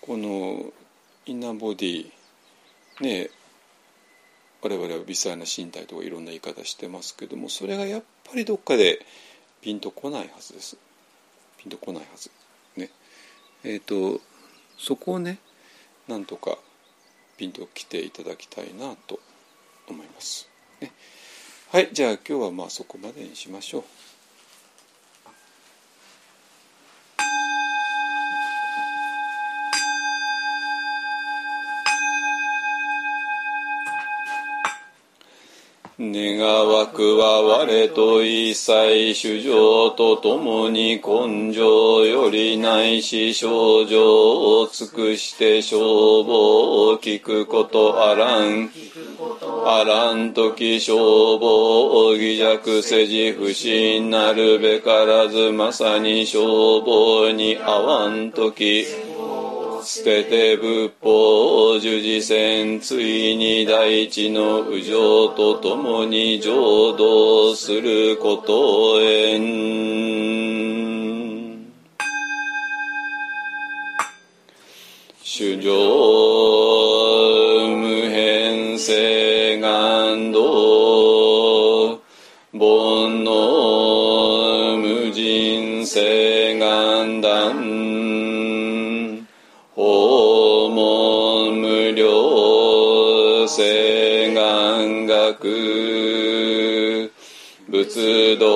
このインナーボディね我々は微細な身体とかいろんな言い方してますけどもそれがやっぱりどっかでピンとこないはずです。ピンとこないはず。ね。えっ、とそこをねなんとかピンと来ていただきたいなと思います、ね、はいじゃあ今日はまあそこまでにしましょう。願わくは我と一切主情とともに根性よりないし症状を尽くして消防を聞くことあらん。あらん時消防を偽弱せじ不信なるべからずまさに消防に合わん時。捨てて仏法十字戦ついに大地の右上とともに浄土することへん。主上無変性願道煩悩無人性。願学仏道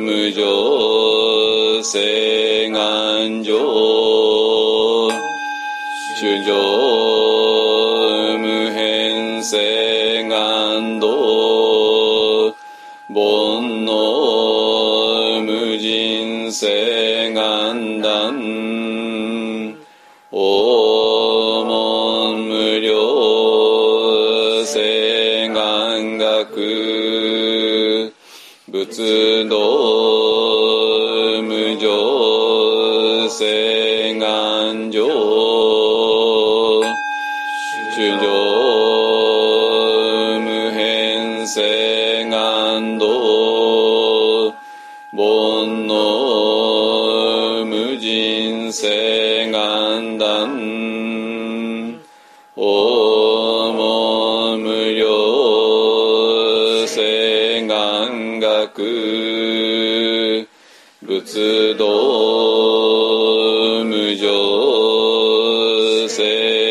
無常誓願上主上無変誓願道煩悩無人誓願断。世願学仏道無常世願上仏道無常性